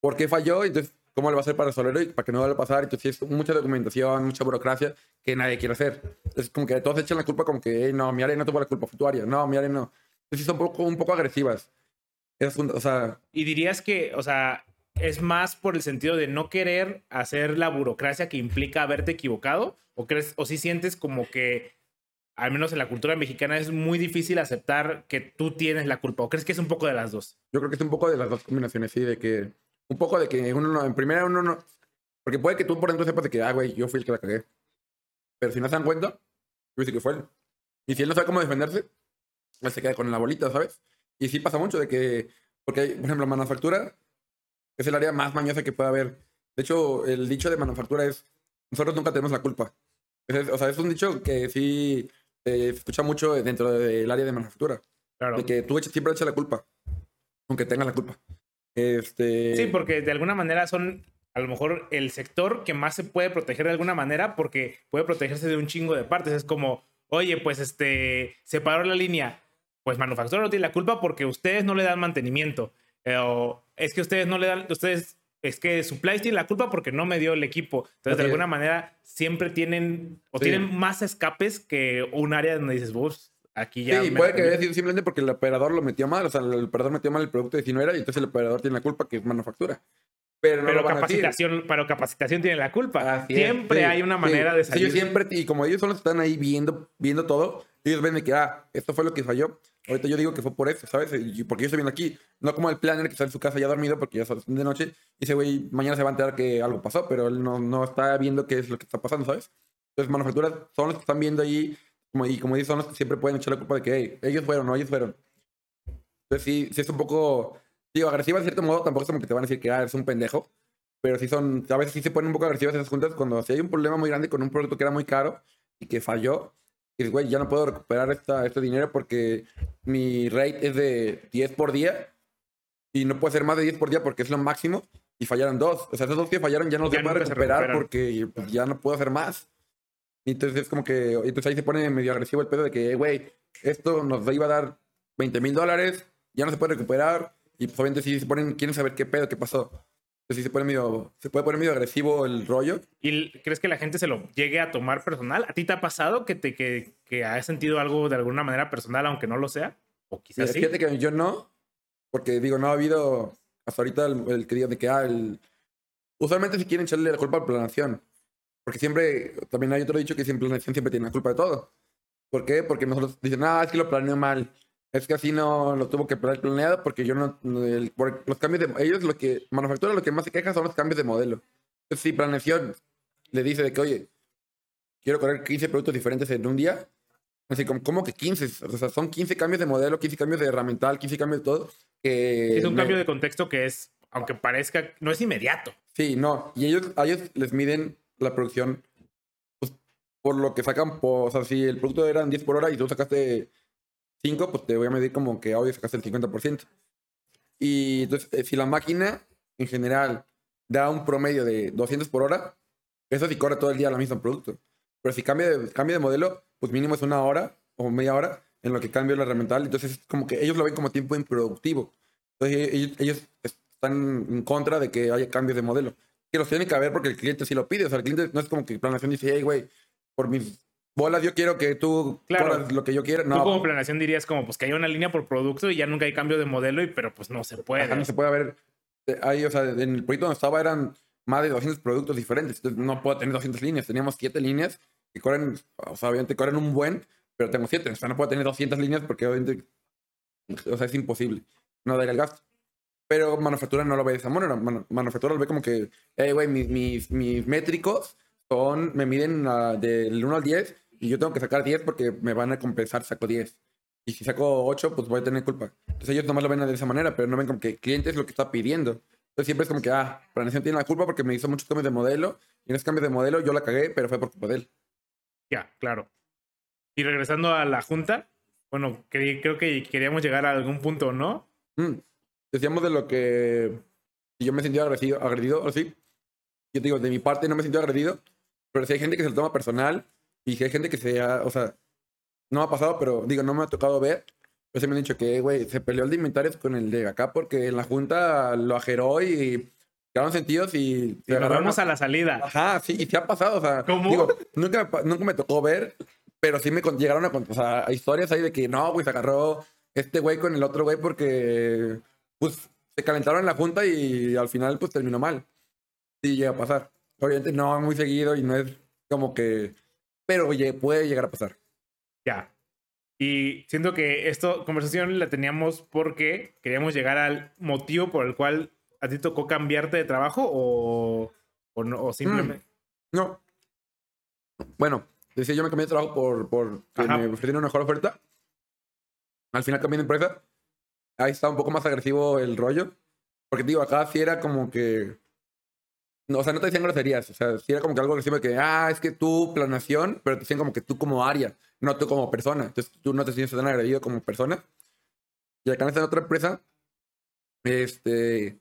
por qué falló, entonces cómo lo va a hacer para resolverlo y para que no vuelva a pasar, entonces es mucha documentación, mucha burocracia que nadie quiere hacer. Entonces como que todos echan la culpa como que, "Ey, no, mi área no tuvo la culpa, fue tu área, no, mi área no. Entonces son un poco, un poco agresivas. Es un- o sea, Y dirías que, o sea, es más por el sentido de no querer hacer la burocracia que implica haberte equivocado, o crees, o si sientes como que, al menos en la cultura mexicana, es muy difícil aceptar que tú tienes la culpa, o crees que es un poco de las dos. Yo creo que es un poco de las dos combinaciones, sí, de que un poco de que uno no, en primera uno no, porque puede que tú por dentro sepas de que, ah, güey, yo fui el que la cagué. Pero si no se dan cuenta, yo que fue él. Y si él no sabe cómo defenderse, él se queda con la bolita, ¿sabes? Y sí pasa mucho de que, porque, por ejemplo, manufactura es el área más mañosa que puede haber. De hecho, el dicho de manufactura es, nosotros nunca tenemos la culpa. Es- o sea, es un dicho que sí se escucha mucho dentro del área de manufactura. Claro. De que tú eches- siempre echas la culpa, aunque tengas la culpa. Este... Sí, porque de alguna manera son a lo mejor el sector que más se puede proteger de alguna manera porque puede protegerse de un chingo de partes. Es como, oye, pues este, se paró la línea. Pues manufactura no tiene la culpa porque ustedes no le dan mantenimiento. Eh, o es que ustedes no le dan, ustedes, es que Supplies tiene la culpa porque no me dio el equipo. Entonces, de alguna manera, siempre tienen o Sí. tienen más escapes que un área donde dices, vos, aquí ya. Sí, puede que comí". haya sido simplemente porque el operador lo metió mal, o sea, el operador metió mal el producto y si no era, y entonces el operador tiene la culpa que es manufactura. Pero no Pero lo van a decir. capacitación, pero capacitación tiene la culpa. Así es, Siempre sí, hay una manera de salir. Ellos siempre, y como ellos son los que están ahí viendo, viendo todo, ellos ven de que, ah, esto fue lo que falló. Ahorita yo digo que fue por eso, ¿sabes? Y porque yo estoy viendo aquí. No como el planner que está en su casa ya dormido porque ya es de noche. Y ese güey mañana se va a enterar que algo pasó, pero él no, no está viendo qué es lo que está pasando, ¿sabes? Entonces, manufacturas son los que están viendo ahí. Como, y como dices, son los que siempre pueden echar la culpa de que, hey, ellos fueron, no, ellos fueron. Entonces, sí, sí es un poco, digo, agresiva de cierto modo. Tampoco es como que te van a decir que, ah, eres un pendejo. Pero sí son, a veces sí se ponen un poco agresivas esas juntas cuando si hay un problema muy grande con un producto que era muy caro y que falló. Y dices, güey, ya no puedo recuperar esta, este dinero porque mi rate es de 10 por día y no puede ser más de 10 por día porque es lo máximo y fallaron dos. O sea, esos dos que fallaron ya no se puede nunca se recuperar porque pues, ya no puedo hacer más. Y entonces es como que, entonces ahí se pone medio agresivo el pedo de que, güey, esto nos iba a dar 20 mil dólares, ya no se puede recuperar y pues obviamente sí se ponen, quieren saber qué pedo, qué pasó. Entonces sí se pone medio, se puede poner medio agresivo el rollo. ¿Y crees que la gente se lo llegue a tomar personal? ¿A ti te ha pasado que te que, que has sentido algo de alguna manera personal, aunque no lo sea? O quizás sí. Fíjate que yo no, porque digo, no ha habido hasta ahorita el, el que diga de que, ah, el... Usualmente si quieren echarle la culpa a la planeación, porque siempre, también hay otro dicho que siempre planeación siempre tiene la culpa de todo. ¿Por qué? Porque nosotros dicen, ah, es que lo planeó mal, es que así no lo tuvo que planear planeado porque yo no, el- por los cambios de, ellos lo que, manufactura lo que más se queja son los cambios de modelo. Entonces si planeación le dice de que, oye, quiero correr 15 productos diferentes en un día, Así como, ¿cómo que 15? O sea, son 15 cambios de modelo, 15 cambios de herramental, 15 cambios de todo. Que Es un me- cambio de contexto que es, aunque parezca, no es inmediato. Sí, no. Y ellos, a ellos les miden la producción pues, por lo que sacan. Por, o sea, si el producto eran 10 por hora y tú sacaste 5, pues te voy a medir como que hoy sacaste el 50%. Y entonces, eh, si la máquina en general da un promedio de 200 por hora, eso sí corre todo el día el mismo producto. Pero si cambia de, cambia de modelo, pues mínimo es una hora o media hora en lo que cambia la herramental. Entonces, es como que ellos lo ven como tiempo improductivo. Entonces, ellos, ellos están en contra de que haya cambios de modelo. Que los tiene que haber porque el cliente sí lo pide. O sea, el cliente no es como que planeación dice, hey, güey, por mis bolas yo quiero que tú Claro. corras lo que yo quiera. Tú No, como planeación dirías como, pues que haya una línea por producto y ya nunca hay cambio de modelo, y, pero pues no se puede. Ajá, no se puede haber. eh, Ahí, o sea, en el proyecto donde estaba eran más de 200 productos diferentes. Entonces no puedo tener 200 líneas. Teníamos 7 líneas que corren, o sea, obviamente corren un buen, pero tengo 7. O sea, no puedo tener 200 líneas porque obviamente, o sea, es imposible. No daría el gasto. Pero manufactura no lo ve de esa manera. Manu- manufactura lo ve como que, hey, güey, mis, mis, mis métricos son, me miden ah, del 1 al 10 y yo tengo que sacar 10 porque me van a compensar saco 10. Y si saco 8, pues voy a tener culpa. Entonces ellos nomás lo ven de esa manera, pero no ven como que el cliente es lo que está pidiendo. Entonces siempre es como que, ah, planeación tiene la culpa porque me hizo muchos cambios de modelo. Y en esos cambios de modelo yo la cagué, pero fue por culpa de él. Ya, claro. Y regresando a la junta, bueno, cre- creo que queríamos llegar a algún punto, ¿no? Mm. Decíamos de lo que yo me sentí agredido, agredido o así. Yo te digo, de mi parte no me sentí agredido, pero si hay gente que se lo toma personal Y hay gente que se ha, o sea, no ha pasado, pero digo, no me ha tocado ver. Pero se me han dicho que, güey, se peleó el de inventarios con el de acá porque en la junta lo ajeró y quedaron sentidos y... Y nos vamos a la salida. Ajá, sí, y se ha pasado, o sea... ¿Cómo? Digo, nunca, me- nunca me tocó ver, pero sí me llegaron a contar, o sea, historias ahí de que no, güey, se agarró este güey con el otro güey porque, pues, se calentaron en la junta y al final, pues, terminó mal. Sí, llega a pasar. Obviamente no muy seguido y no es como que... Pero, oye, puede llegar a pasar. Ya. Y siento que esta conversación la teníamos porque queríamos llegar al motivo por el cual a ti tocó cambiarte de trabajo o, o, no, o simplemente... No. Bueno, decía yo me cambié de trabajo por, por que me ofrecieron una mejor oferta. Al final cambié de empresa. Ahí está un poco más agresivo el rollo. Porque digo, acá sí era como que. No, o sea, no te decían groserías. O sea, sí era como que algo agresivo que, ah, es que tú planación, pero te decían como que tú como área, no tú como persona. Entonces tú no te sientes tan agredido como persona. Y acá en esta otra empresa, este.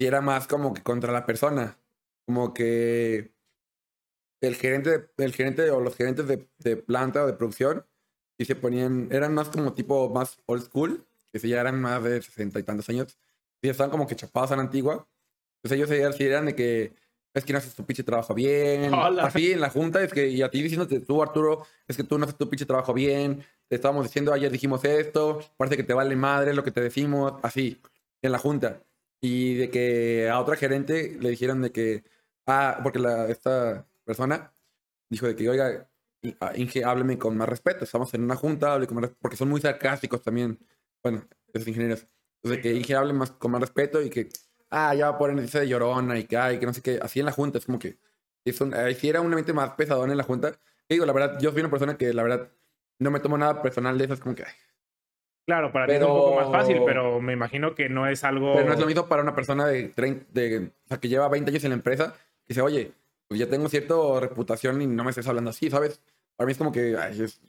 Sí era más como que contra la persona. Como que el gerente, el gerente o los gerentes de, de planta o de producción y se ponían, eran más como tipo más old school, que si ya eran más de sesenta y tantos años, y estaban como que chapados a la antigua. Entonces ellos se- sí eran de que es que no haces tu pinche trabajo bien. Hola. Así en la junta, es que, y a ti diciéndote tú, Arturo, es que tú no haces tu pinche trabajo bien. Te estábamos diciendo, ayer dijimos esto, parece que te vale madre lo que te decimos, así, en la junta. Y de que a otra gerente le dijeron de que, ah, porque la, esta persona dijo de que, oiga, ah, Inge, hábleme con más respeto. Estamos en una junta, hable con más respeto, porque son muy sarcásticos también. Bueno, esos ingenieros. Entonces, que Inge hable más, con más respeto y que, ah, ya va a poner ese de llorona y que, ay, que no sé qué. Así en la junta, es como que, es un, sí era un ambiente más pesadón en la junta. Y digo, la verdad, yo soy una persona que, la verdad, no me tomo nada personal de eso, es como que, ay. Claro, para ti es un Pero- poco más fácil, pero me imagino que no es algo... Pero no es lo mismo para una persona de, 30, de o sea, que lleva 20 años en la empresa y dice, oye, pues ya tengo cierta reputación y no me estés hablando así, ¿sabes? Para mí es como que, ay, es-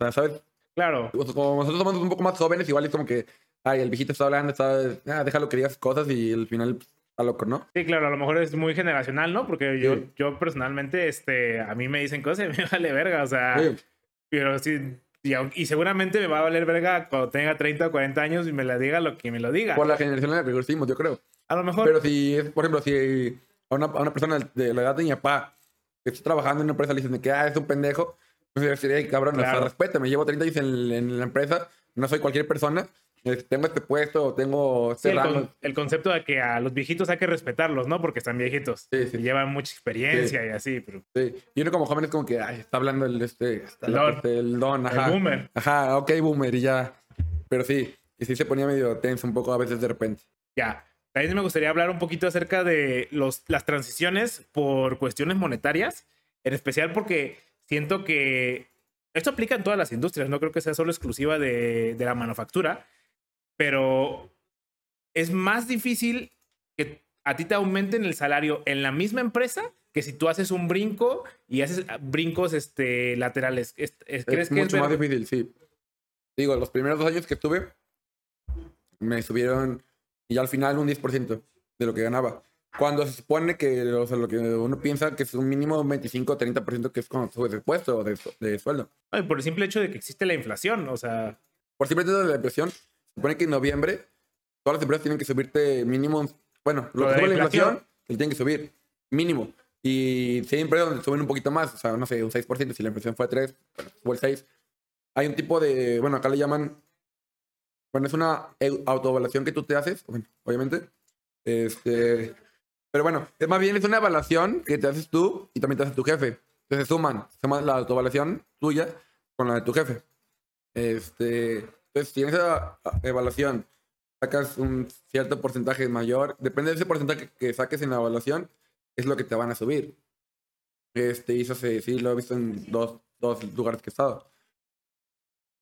o sea, ¿sabes? Claro, sea, Como nosotros somos un poco más jóvenes, igual es como que, ay, el viejito está hablando, está, ah, déjalo que digas cosas y al final pues, está loco, ¿no? sí, claro, a lo mejor es muy generacional, ¿no? Porque yo, Sí. yo personalmente, este, a mí me dicen cosas y me vale verga, o sea... Oye, Pero sí, y, y seguramente me va a valer verga cuando tenga 30 o 40 años y me la diga lo que me lo diga. por la generación en la que crecimos, yo creo. A lo mejor, Pero si es, por ejemplo, si a una, a una persona de la edad de mi papá que está trabajando en una empresa le dicen que ah, es un pendejo, pues yo "Ey, cabrón, o sea, Claro. respeta, me llevo 30 años en, en la empresa, no soy cualquier persona, tengo este puesto, tengo sí, este el, rango. con- el concepto de que a los viejitos hay que respetarlos, ¿no? Porque están viejitos. Sí, sí. Y llevan mucha experiencia y así, pero Sí. Y uno como joven es como que, ay, está hablando el, este, El don. este, el don, ajá. el boomer. Ajá, ok, boomer, y ya. Pero sí, y sí se ponía medio tenso un poco a veces de repente. Ya. También me gustaría hablar un poquito acerca de los, las transiciones por cuestiones monetarias, en especial porque siento que esto aplica en todas las industrias, no creo que sea solo exclusiva de, de la manufactura, pero es más difícil que a ti te aumenten el salario en la misma empresa que si tú haces un brinco y haces brincos este, laterales. Es- es- ¿Crees es que es mucho más difícil, sí. Digo, los primeros dos años que estuve, me subieron y ya al final un 10% de lo que ganaba. Cuando se supone que o sea, lo que uno piensa que es un mínimo 25 o 30% que es cuando subes de puesto o de, de sueldo. Ay, por el simple hecho de que existe la inflación, o sea, Por simple hecho de la se supone que en noviembre todas las empresas tienen que subirte mínimo, bueno, Lo lo que sube la inflación. inflación, tienen que subir, mínimo. Y si hay empresas donde suben un poquito más, o sea, no sé, un 6%, si la inflación fue 3, fue el 6. Hay un tipo de, bueno, acá le llaman, bueno, es una autoevaluación que tú te haces, bueno, obviamente. Este, pero bueno, es más bien es una evaluación que te haces tú y también te hace tu jefe. Entonces se suman, se suman la autoevaluación tuya con la de tu jefe. Este, entonces, si en esa ah, evaluación sacas un cierto porcentaje mayor, depende de ese porcentaje que saques en la evaluación, es lo que te van a subir. Este, y eso sí, sí lo he visto en dos, dos lugares que he estado.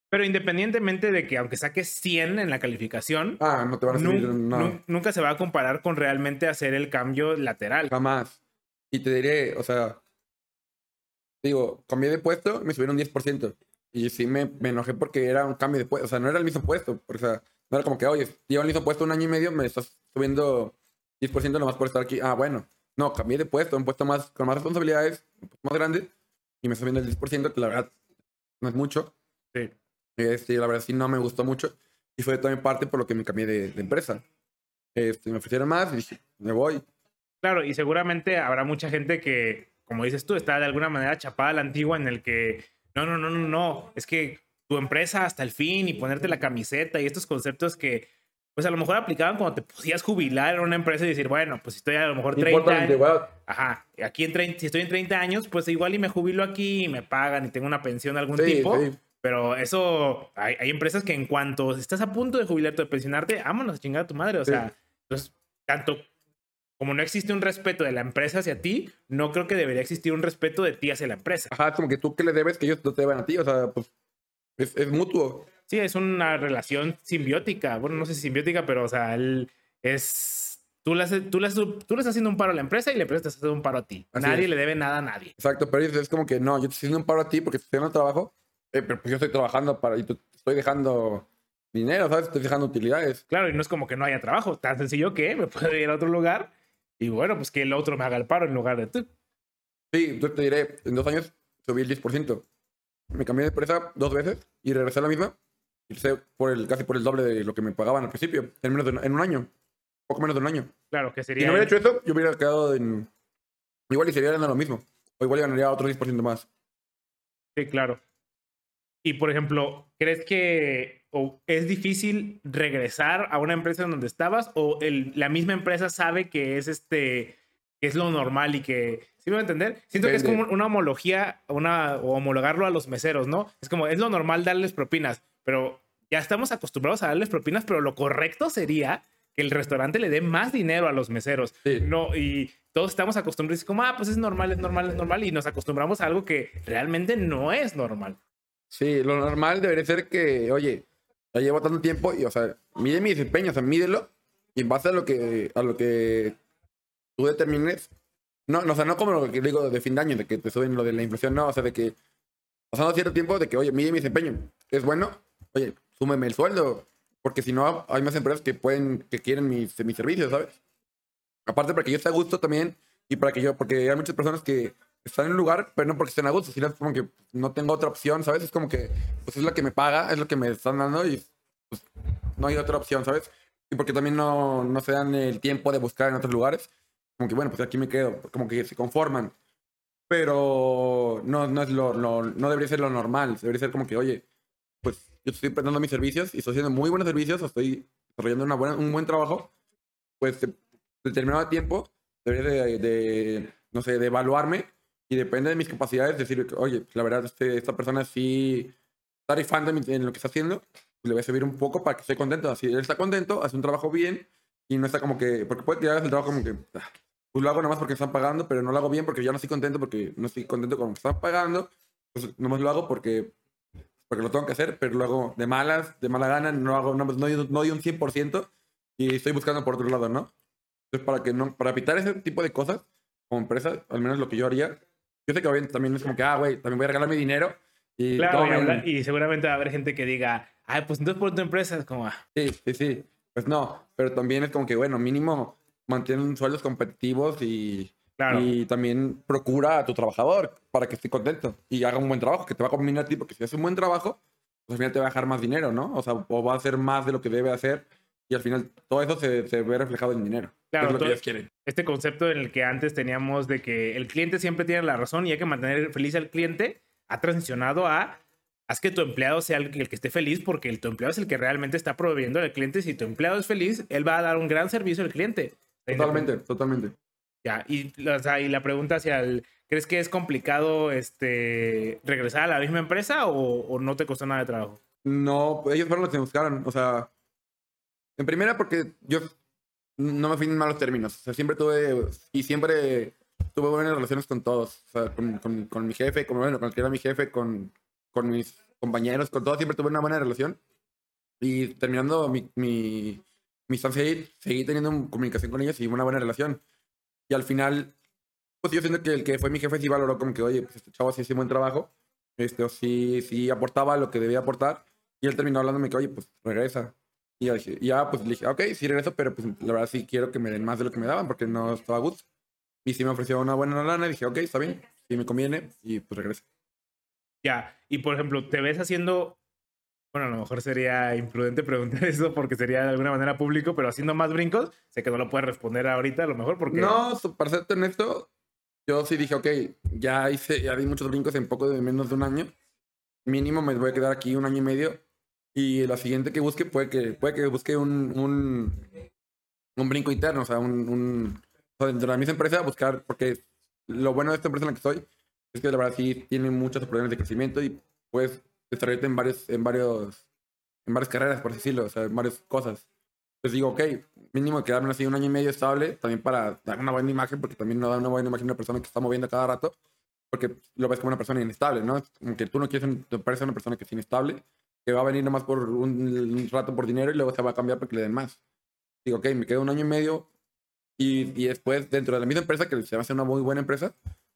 Pero independientemente de que aunque saques 100 en la calificación, Ah, no te van a subir nun- nada. nun- nunca se va a comparar con realmente hacer el cambio lateral. Jamás. Y te diré, o sea, digo, cambié de puesto, me subieron 10%. Y sí me, me enojé porque era un cambio de puesto. O sea, no era el mismo puesto. O sea, no era como que, oye, llevo el mismo puesto un año y medio, me estás subiendo 10% nomás por estar aquí. Ah, bueno. No, cambié de puesto, un puesto más, con más responsabilidades, un puesto más grande. y me está viendo el 10%, que la verdad no es mucho. Sí. Este, la verdad sí no me gustó mucho. Y fue también parte por lo que me cambié de, de empresa. Este, me ofrecieron más y dije, me voy. Claro, y seguramente habrá mucha gente que, como dices tú, está de alguna manera chapada a la antigua en el que, no, no, no, no, no, es que tu empresa hasta el fin y ponerte la camiseta y estos conceptos que, pues a lo mejor aplicaban cuando te podías jubilar en una empresa y decir, bueno, pues si estoy a lo mejor No 30 importa la años. Ajá, aquí en 30, si estoy en 30 años, pues igual y me jubilo aquí y me pagan y tengo una pensión de algún Sí, tipo. sí. Pero eso, hay, hay empresas que en cuanto estás a punto de jubilarte o de pensionarte, vámonos a chingar a tu madre. O Sí. sea, entonces, tanto como no existe un respeto de la empresa hacia ti, no creo que debería existir un respeto de ti hacia la empresa. Ajá, como que tú que le debes que ellos no te deban a ti. O sea, pues es, es mutuo. Sí, es una relación simbiótica. Bueno, no sé si simbiótica, pero, o sea, él es... Tú le, haces- tú, le, haces- tú le estás haciendo un paro a la empresa y la empresa te está haciendo un paro a ti. Así Nadie es. le debe nada a nadie. Exacto, pero es, como que no, yo te estoy haciendo un paro a ti porque estoy haciendo trabajo, eh, pero pues yo estoy trabajando para y te estoy dejando dinero, ¿sabes? Estoy dejando utilidades. Claro, y no es como que no haya trabajo. Tan sencillo que me puedo ir a otro lugar y, bueno, pues que el otro me haga el paro en lugar de tú. Sí, yo te diré, en dos años subí el 10%. Me cambié de empresa dos veces y regresé a la misma. Y sé por el, casi por el doble de lo que me pagaban al principio, en, menos de, un- en un año. Poco menos de un año. Claro, que Si sería... no hubiera hecho eso, yo hubiera quedado en... Igual y sería ganando lo mismo. O igual y ganaría otro 10% más. Sí, claro. Y por ejemplo, ¿crees que o es difícil regresar a una empresa en donde estabas o el- la misma empresa sabe que es este que es lo normal y que ¿sí me voy a entender? Siento que es como una homología, una o homologarlo a los meseros, ¿no? Es como es lo normal darles propinas, pero ya estamos acostumbrados a darles propinas, pero lo correcto sería que el restaurante le dé más dinero a los meseros. Sí. No, y todos estamos acostumbrados como, ah, pues es normal, es normal, es normal, y nos acostumbramos a algo que realmente no es normal. Sí, lo normal debería ser que, oye, ya llevo tanto tiempo y, o sea, mide mi desempeño, o sea, mídelo y en base a lo que, a lo que tú determines. No, no, o sea, no como lo que digo de fin de año, de que te suben lo de la inflación, no, o sea, de que pasando cierto tiempo, de que, oye, mide mi desempeño. Es bueno, oye, súmeme el sueldo, porque si no, hay más empresas que pueden, que quieren mis, mis servicios, ¿sabes? Aparte, para que yo esté a gusto también y para que yo, porque hay muchas personas que están en un lugar, pero no porque estén a gusto, sino como que no tengo otra opción, ¿sabes? Es como que, pues es lo que me paga, es lo que me están dando y pues no hay otra opción, ¿sabes? Y porque también no, no se dan el tiempo de buscar en otros lugares, como que bueno, pues aquí me quedo, como que se conforman. Pero no, no es lo, lo- no debería ser lo normal, debería ser como que, oye, pues yo estoy prestando mis servicios y estoy haciendo muy buenos servicios, o estoy desarrollando una buena, un buen trabajo, pues de determinado tiempo debería de, de, no sé, de evaluarme y depende de mis capacidades decir, oye, la verdad, este, esta persona sí está rifando en, lo que está haciendo, le voy a servir un poco para que esté contento. Si él está contento, hace un trabajo bien y no está como que, porque puede tirar el trabajo como que, ah, pues lo hago nomás porque me están pagando, pero no lo hago bien porque ya no estoy contento porque no estoy contento con lo que están pagando, pues nomás lo hago porque porque lo tengo que hacer, pero lo hago de malas, de mala gana, no hago, no, no, no doy un 100% y estoy buscando por otro lado, ¿no? Entonces, para que no, para evitar ese tipo de cosas, como empresa, al menos lo que yo haría, yo sé que obviamente también es como que, ah, güey, también voy a regalar mi dinero y Claro, y, y seguramente va a haber gente que diga, ay, pues entonces por tu empresa es como, ah, Sí, sí, sí. Pues no, pero también es como que, bueno, mínimo mantienen sueldos competitivos y, claro. y también procura a tu trabajador para que esté contento y haga un buen trabajo, que te va a convenir a ti, porque si hace un buen trabajo, pues al final te va a dejar más dinero, ¿no? O sea, o va a hacer más de lo que debe hacer y al final todo eso se, se ve reflejado en dinero. Claro, es lo que todo- ellos quieren. este concepto en el que antes teníamos de que el cliente siempre tiene la razón y hay que mantener feliz al cliente, ha transicionado a haz que tu empleado sea el, que esté feliz porque el, tu empleado es el que realmente está proveyendo al cliente. Si tu empleado es feliz, él va a dar un gran servicio al cliente. Totalmente, totalmente. Ya, y, o sea, y la pregunta hacia el, ¿crees que es complicado este, regresar a la misma empresa o, o no te costó nada de trabajo? No, ellos fueron los que buscaron. O sea, en primera porque yo no me fui en malos términos. O sea, siempre tuve, y siempre tuve buenas relaciones con todos. O sea, con, con, con mi jefe, con, bueno, con el que era mi jefe, con, con mis compañeros, con todos siempre tuve una buena relación. Y terminando mi, mi, mi estancia ahí, seguí teniendo un- comunicación con ellos y una buena relación. Y al final, pues yo siento que el que fue mi jefe sí valoró como que, oye, pues este chavo sí hizo buen trabajo. Este, o sí, sí aportaba lo que debía aportar. Y él terminó hablándome que, oye, pues regresa. Y ya, dije, ya pues le dije, ok, sí regreso, pero pues la verdad sí quiero que me den más de lo que me daban porque no estaba a gusto. Y sí me ofreció una buena lana y dije, ok, está bien, si me conviene y pues regreso. Ya, y por ejemplo, ¿te ves haciendo bueno, a lo mejor sería imprudente preguntar eso porque sería de alguna manera público, pero haciendo más brincos, sé que no lo puedes responder ahorita a lo mejor porque... No, para serte honesto, yo sí dije, ok, ya hice, ya di muchos brincos en poco de menos de un año. Mínimo me voy a quedar aquí un año y medio. Y la siguiente que busque puede que, puede que busque un, un, un brinco interno, o sea, un, un o sea, dentro de la misma empresa buscar, porque lo bueno de esta empresa en la que estoy es que la verdad sí tiene muchos problemas de crecimiento y pues desarrollarte en varios, en varios, en varias carreras, por decirlo, o sea, en varias cosas. Entonces digo, ok, mínimo quedarme así un año y medio estable, también para dar una buena imagen, porque también no da una buena imagen a una persona que está moviendo cada rato, porque lo ves como una persona inestable, ¿no? Aunque tú no quieres, parece una persona que es inestable, que va a venir nomás por un, rato por dinero y luego se va a cambiar porque le den más. Digo, ok, me quedo un año y medio y, y después dentro de la misma empresa, que se va a hacer una muy buena empresa,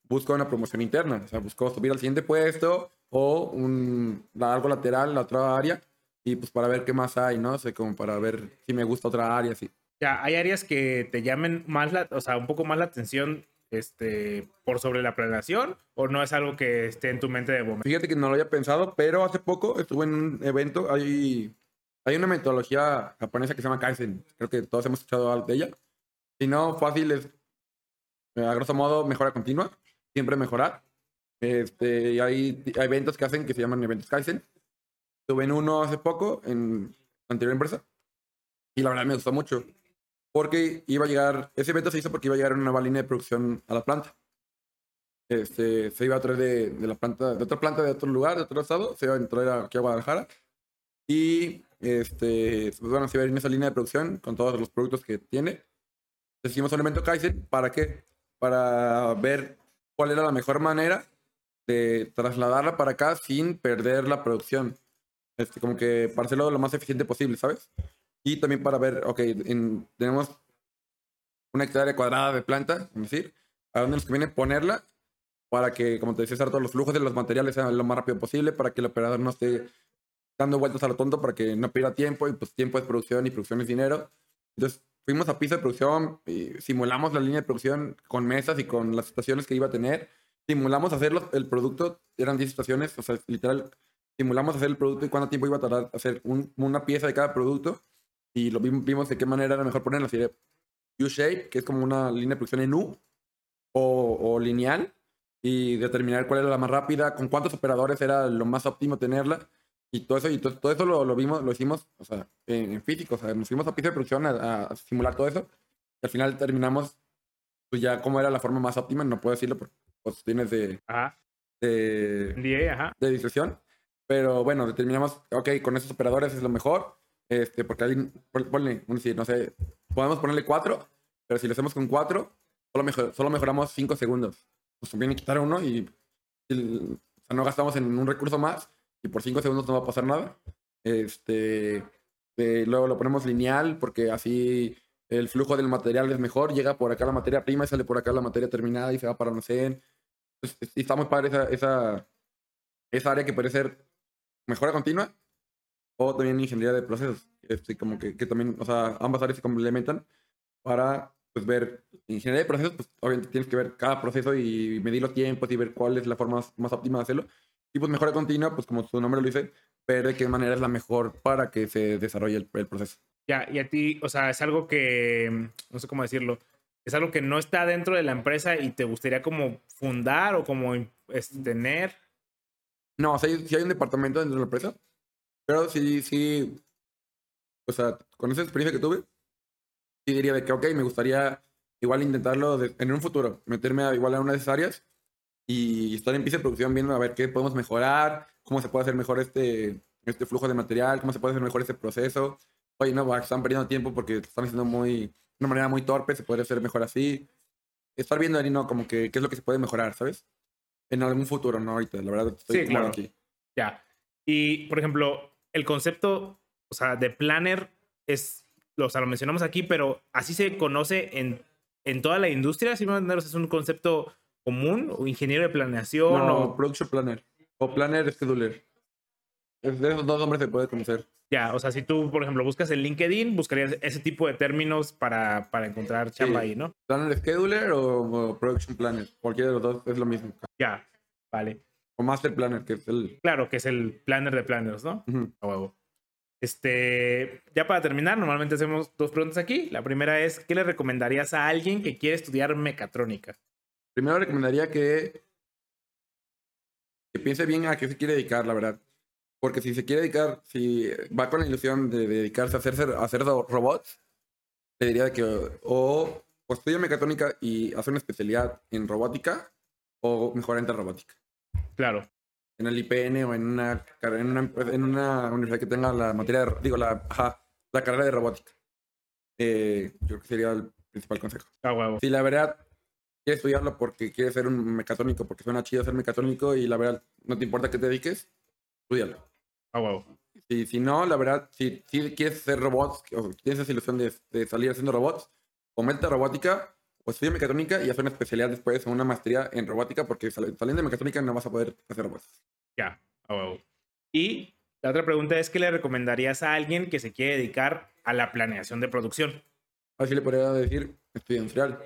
busco una promoción interna, o sea, busco subir al siguiente puesto o un, algo lateral en la otra área y pues para ver qué más hay, ¿no? O sea, como para ver si me gusta otra área, sí. Ya, hay áreas que te llamen más, la, o sea, un poco más la atención este, por sobre la planeación o no es algo que esté en tu mente de momento? Fíjate que no lo había pensado, pero hace poco estuve en un evento, hay, hay una metodología japonesa que se llama Kaizen, creo que todos hemos escuchado de ella. Si no, fácil es, a grosso modo, mejora continua siempre mejorar. Este, hay, hay eventos que hacen que se llaman eventos Kaizen. Tuve en uno hace poco en anterior empresa y la verdad me gustó mucho porque iba a llegar, ese evento se hizo porque iba a llegar una nueva línea de producción a la planta. Este, se iba a traer de, de, la planta, de otra planta de otro lugar, de otro estado, se iba a traer aquí a Guadalajara. Y este, pues bueno, se iba a ir en esa línea de producción con todos los productos que tiene. Hicimos un evento Kaizen, ¿para qué? Para ver cuál era la mejor manera de trasladarla para acá sin perder la producción. Este, como que para hacerlo lo más eficiente posible, ¿sabes? Y también para ver, ok, tenemos una hectárea cuadrada de planta, es decir, a dónde nos conviene ponerla para que, como te decía, todos los flujos de los materiales sean lo más rápido posible, para que el operador no esté dando vueltas a lo tonto, para que no pierda tiempo, y pues tiempo es producción y producción es dinero. Entonces, fuimos a piso de producción y simulamos la línea de producción con mesas y con las estaciones que iba a tener. Simulamos hacer el producto, eran 10 estaciones, o sea, literal, simulamos hacer el producto y cuánto tiempo iba a tardar hacer una pieza de cada producto. Y lo vimos, de qué manera era mejor ponerla. Así U-shape, que es como una línea de producción en U, o, o lineal, y determinar cuál era la más rápida, con cuántos operadores era lo más óptimo tenerla y todo eso, y todo, todo eso lo, lo, vimos, lo hicimos, o sea, en, físico, o sea, nos fuimos a piso de producción a, simular todo eso. Y al final terminamos, pues ya como era la forma más óptima, no puedo decirlo por cuestiones de, ajá. de, ajá. de discreción. Pero bueno, determinamos, ok, con esos operadores es lo mejor, este, porque alguien, ponle, no sé, podemos ponerle cuatro, pero si lo hacemos con cuatro, solo, mejor, solo mejoramos cinco segundos. Nos conviene quitar uno y, y o sea, no gastamos en un recurso más y por 5 segundos no va a pasar nada. Este, luego lo ponemos lineal porque así el flujo del material es mejor, llega por acá la materia prima y sale por acá la materia terminada y se va para no sé. y está muy padre esa, esa, esa área que puede ser mejora continua o también ingeniería de procesos. Este, como que, que también, o sea, ambas áreas se complementan para pues ver ingeniería de procesos, pues obviamente tienes que ver cada proceso y medir los tiempos y ver cuál es la forma más, más óptima de hacerlo. Y pues mejora continua, pues como su nombre lo dice, ver de qué manera es la mejor para que se desarrolle el, proceso. Ya, y a ti, o sea, es algo que, no sé cómo decirlo, es algo que no está dentro de la empresa y te gustaría como fundar o como tener. No, o sea, sí hay un departamento dentro de la empresa, pero sí, sí, o sea, con esa experiencia que tuve, sí diría de que, ok, me gustaría igual intentarlo en un futuro, meterme a, igual a una de esas áreas y estar en piso de producción viendo a ver qué podemos mejorar, cómo se puede hacer mejor este, este flujo de material, cómo se puede hacer mejor este proceso. Oye, no, están perdiendo tiempo porque están haciendo muy, de una manera muy torpe, se puede hacer mejor así. Estar viendo ahí, no, como que qué es lo que se puede mejorar, ¿sabes? En algún futuro, no ahorita, la verdad estoy sí, claro. aquí. Ya. Y, por ejemplo, el concepto, o sea, de planner es, o sea, lo mencionamos aquí, pero así se conoce en, en toda la industria, si no es un concepto común o ingeniero de planeación no, o production planner o planner scheduler. Es de esos dos nombres se puede conocer. Ya, o sea, si tú, por ejemplo, buscas en LinkedIn, buscarías ese tipo de términos para, para encontrar chamba Sí. ahí, ¿no? Planner Scheduler o, o Production Planner. Cualquiera de los dos es lo mismo. Ya, vale. O Master Planner, que es el... Claro, que es el planner de planners, ¿no? A huevo. Este, ya para terminar, normalmente hacemos dos preguntas aquí. La primera es, ¿qué le recomendarías a alguien que quiere estudiar mecatrónica? Primero recomendaría que, que piense bien a qué se quiere dedicar, la verdad. Porque si se quiere dedicar, si va con la ilusión de dedicarse a hacer, a hacer ro- robots, le diría que o, o estudia mecatrónica y hace una especialidad en robótica o mejor entra en robótica. Claro, En el IPN o en una, en una, en una universidad que tenga la materia, de, digo, la, ajá, la carrera de robótica. Eh, yo creo que sería el principal consejo. a huevo. Si la verdad quieres estudiarlo porque quieres ser un mecatrónico, porque suena chido ser mecatrónico y la verdad no te importa que te dediques, estudialo. A huevo. Si, si no, la verdad, si, si quieres hacer robots o tienes esa ilusión de, de salir haciendo robots, o mete a robótica o estudia mecatrónica y haz una especialidad después o una maestría en robótica porque sal- saliendo de mecatrónica no vas a poder hacer robots. Ya, a huevo. Y la otra pregunta es, ¿qué le recomendarías a alguien que se quiere dedicar a la planeación de producción? Así le podría decir, estudia industrial.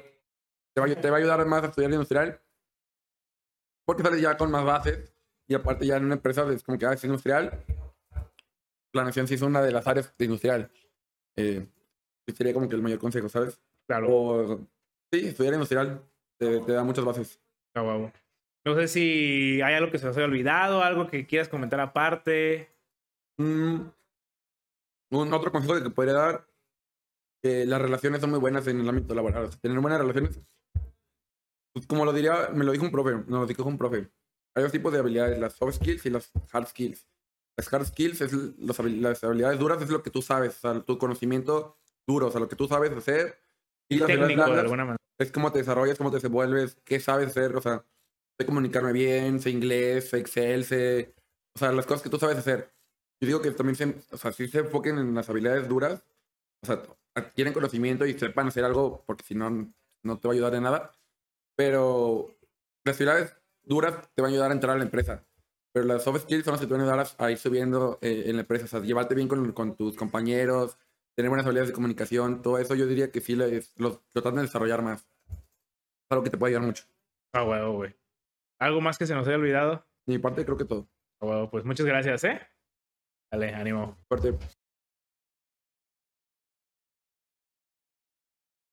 Te va, a- te va a ayudar más a estudiar industrial porque sales ya con más bases y aparte ya en una empresa es como que ah, es industrial. Planeación sí es una de las áreas de industrial. Eh, sería como que el mayor consejo, ¿sabes? Claro, O sí, estudiar industrial te, te da muchas bases. huevo. No sé si hay algo que se haya olvidado, algo que quieras comentar aparte. Mm, un otro consejo que podría dar, que las relaciones son muy buenas en el ámbito laboral. O sea, tener buenas relaciones, pues, como lo diría, me lo dijo un profe, nos lo dijo un profe. Hay dos tipos de habilidades, las soft skills y las hard skills. Las hard skills es los las habilidades duras, es lo que tú sabes, o sea, tu conocimiento duro, o sea, lo que tú sabes hacer. Técnico, de alguna manera. es cómo te desarrollas, cómo te desenvuelves, qué sabes hacer, o sea, sé comunicarme bien, sé inglés, sé Excel, sé, o sea, las cosas que tú sabes hacer. Yo digo que también se, o sea, sí se enfoquen en las habilidades duras, o sea, adquieren conocimiento y sepan hacer algo, porque si no, no te va a ayudar en nada. Pero las habilidades duras te van a ayudar a entrar a la empresa. Pero las soft skills son las que te van a ayudar a ir subiendo eh, en la empresa, o sea, llevarte bien con, con tus compañeros, tener buenas habilidades de comunicación, todo eso yo diría que sí les, lo, lo tratan de desarrollar más. Es algo que te puede ayudar mucho. A huevo, güey. ¿Algo más que se nos haya olvidado? De mi parte creo que todo. A huevo, pues muchas gracias, ¿eh? Dale, ánimo. Fuerte.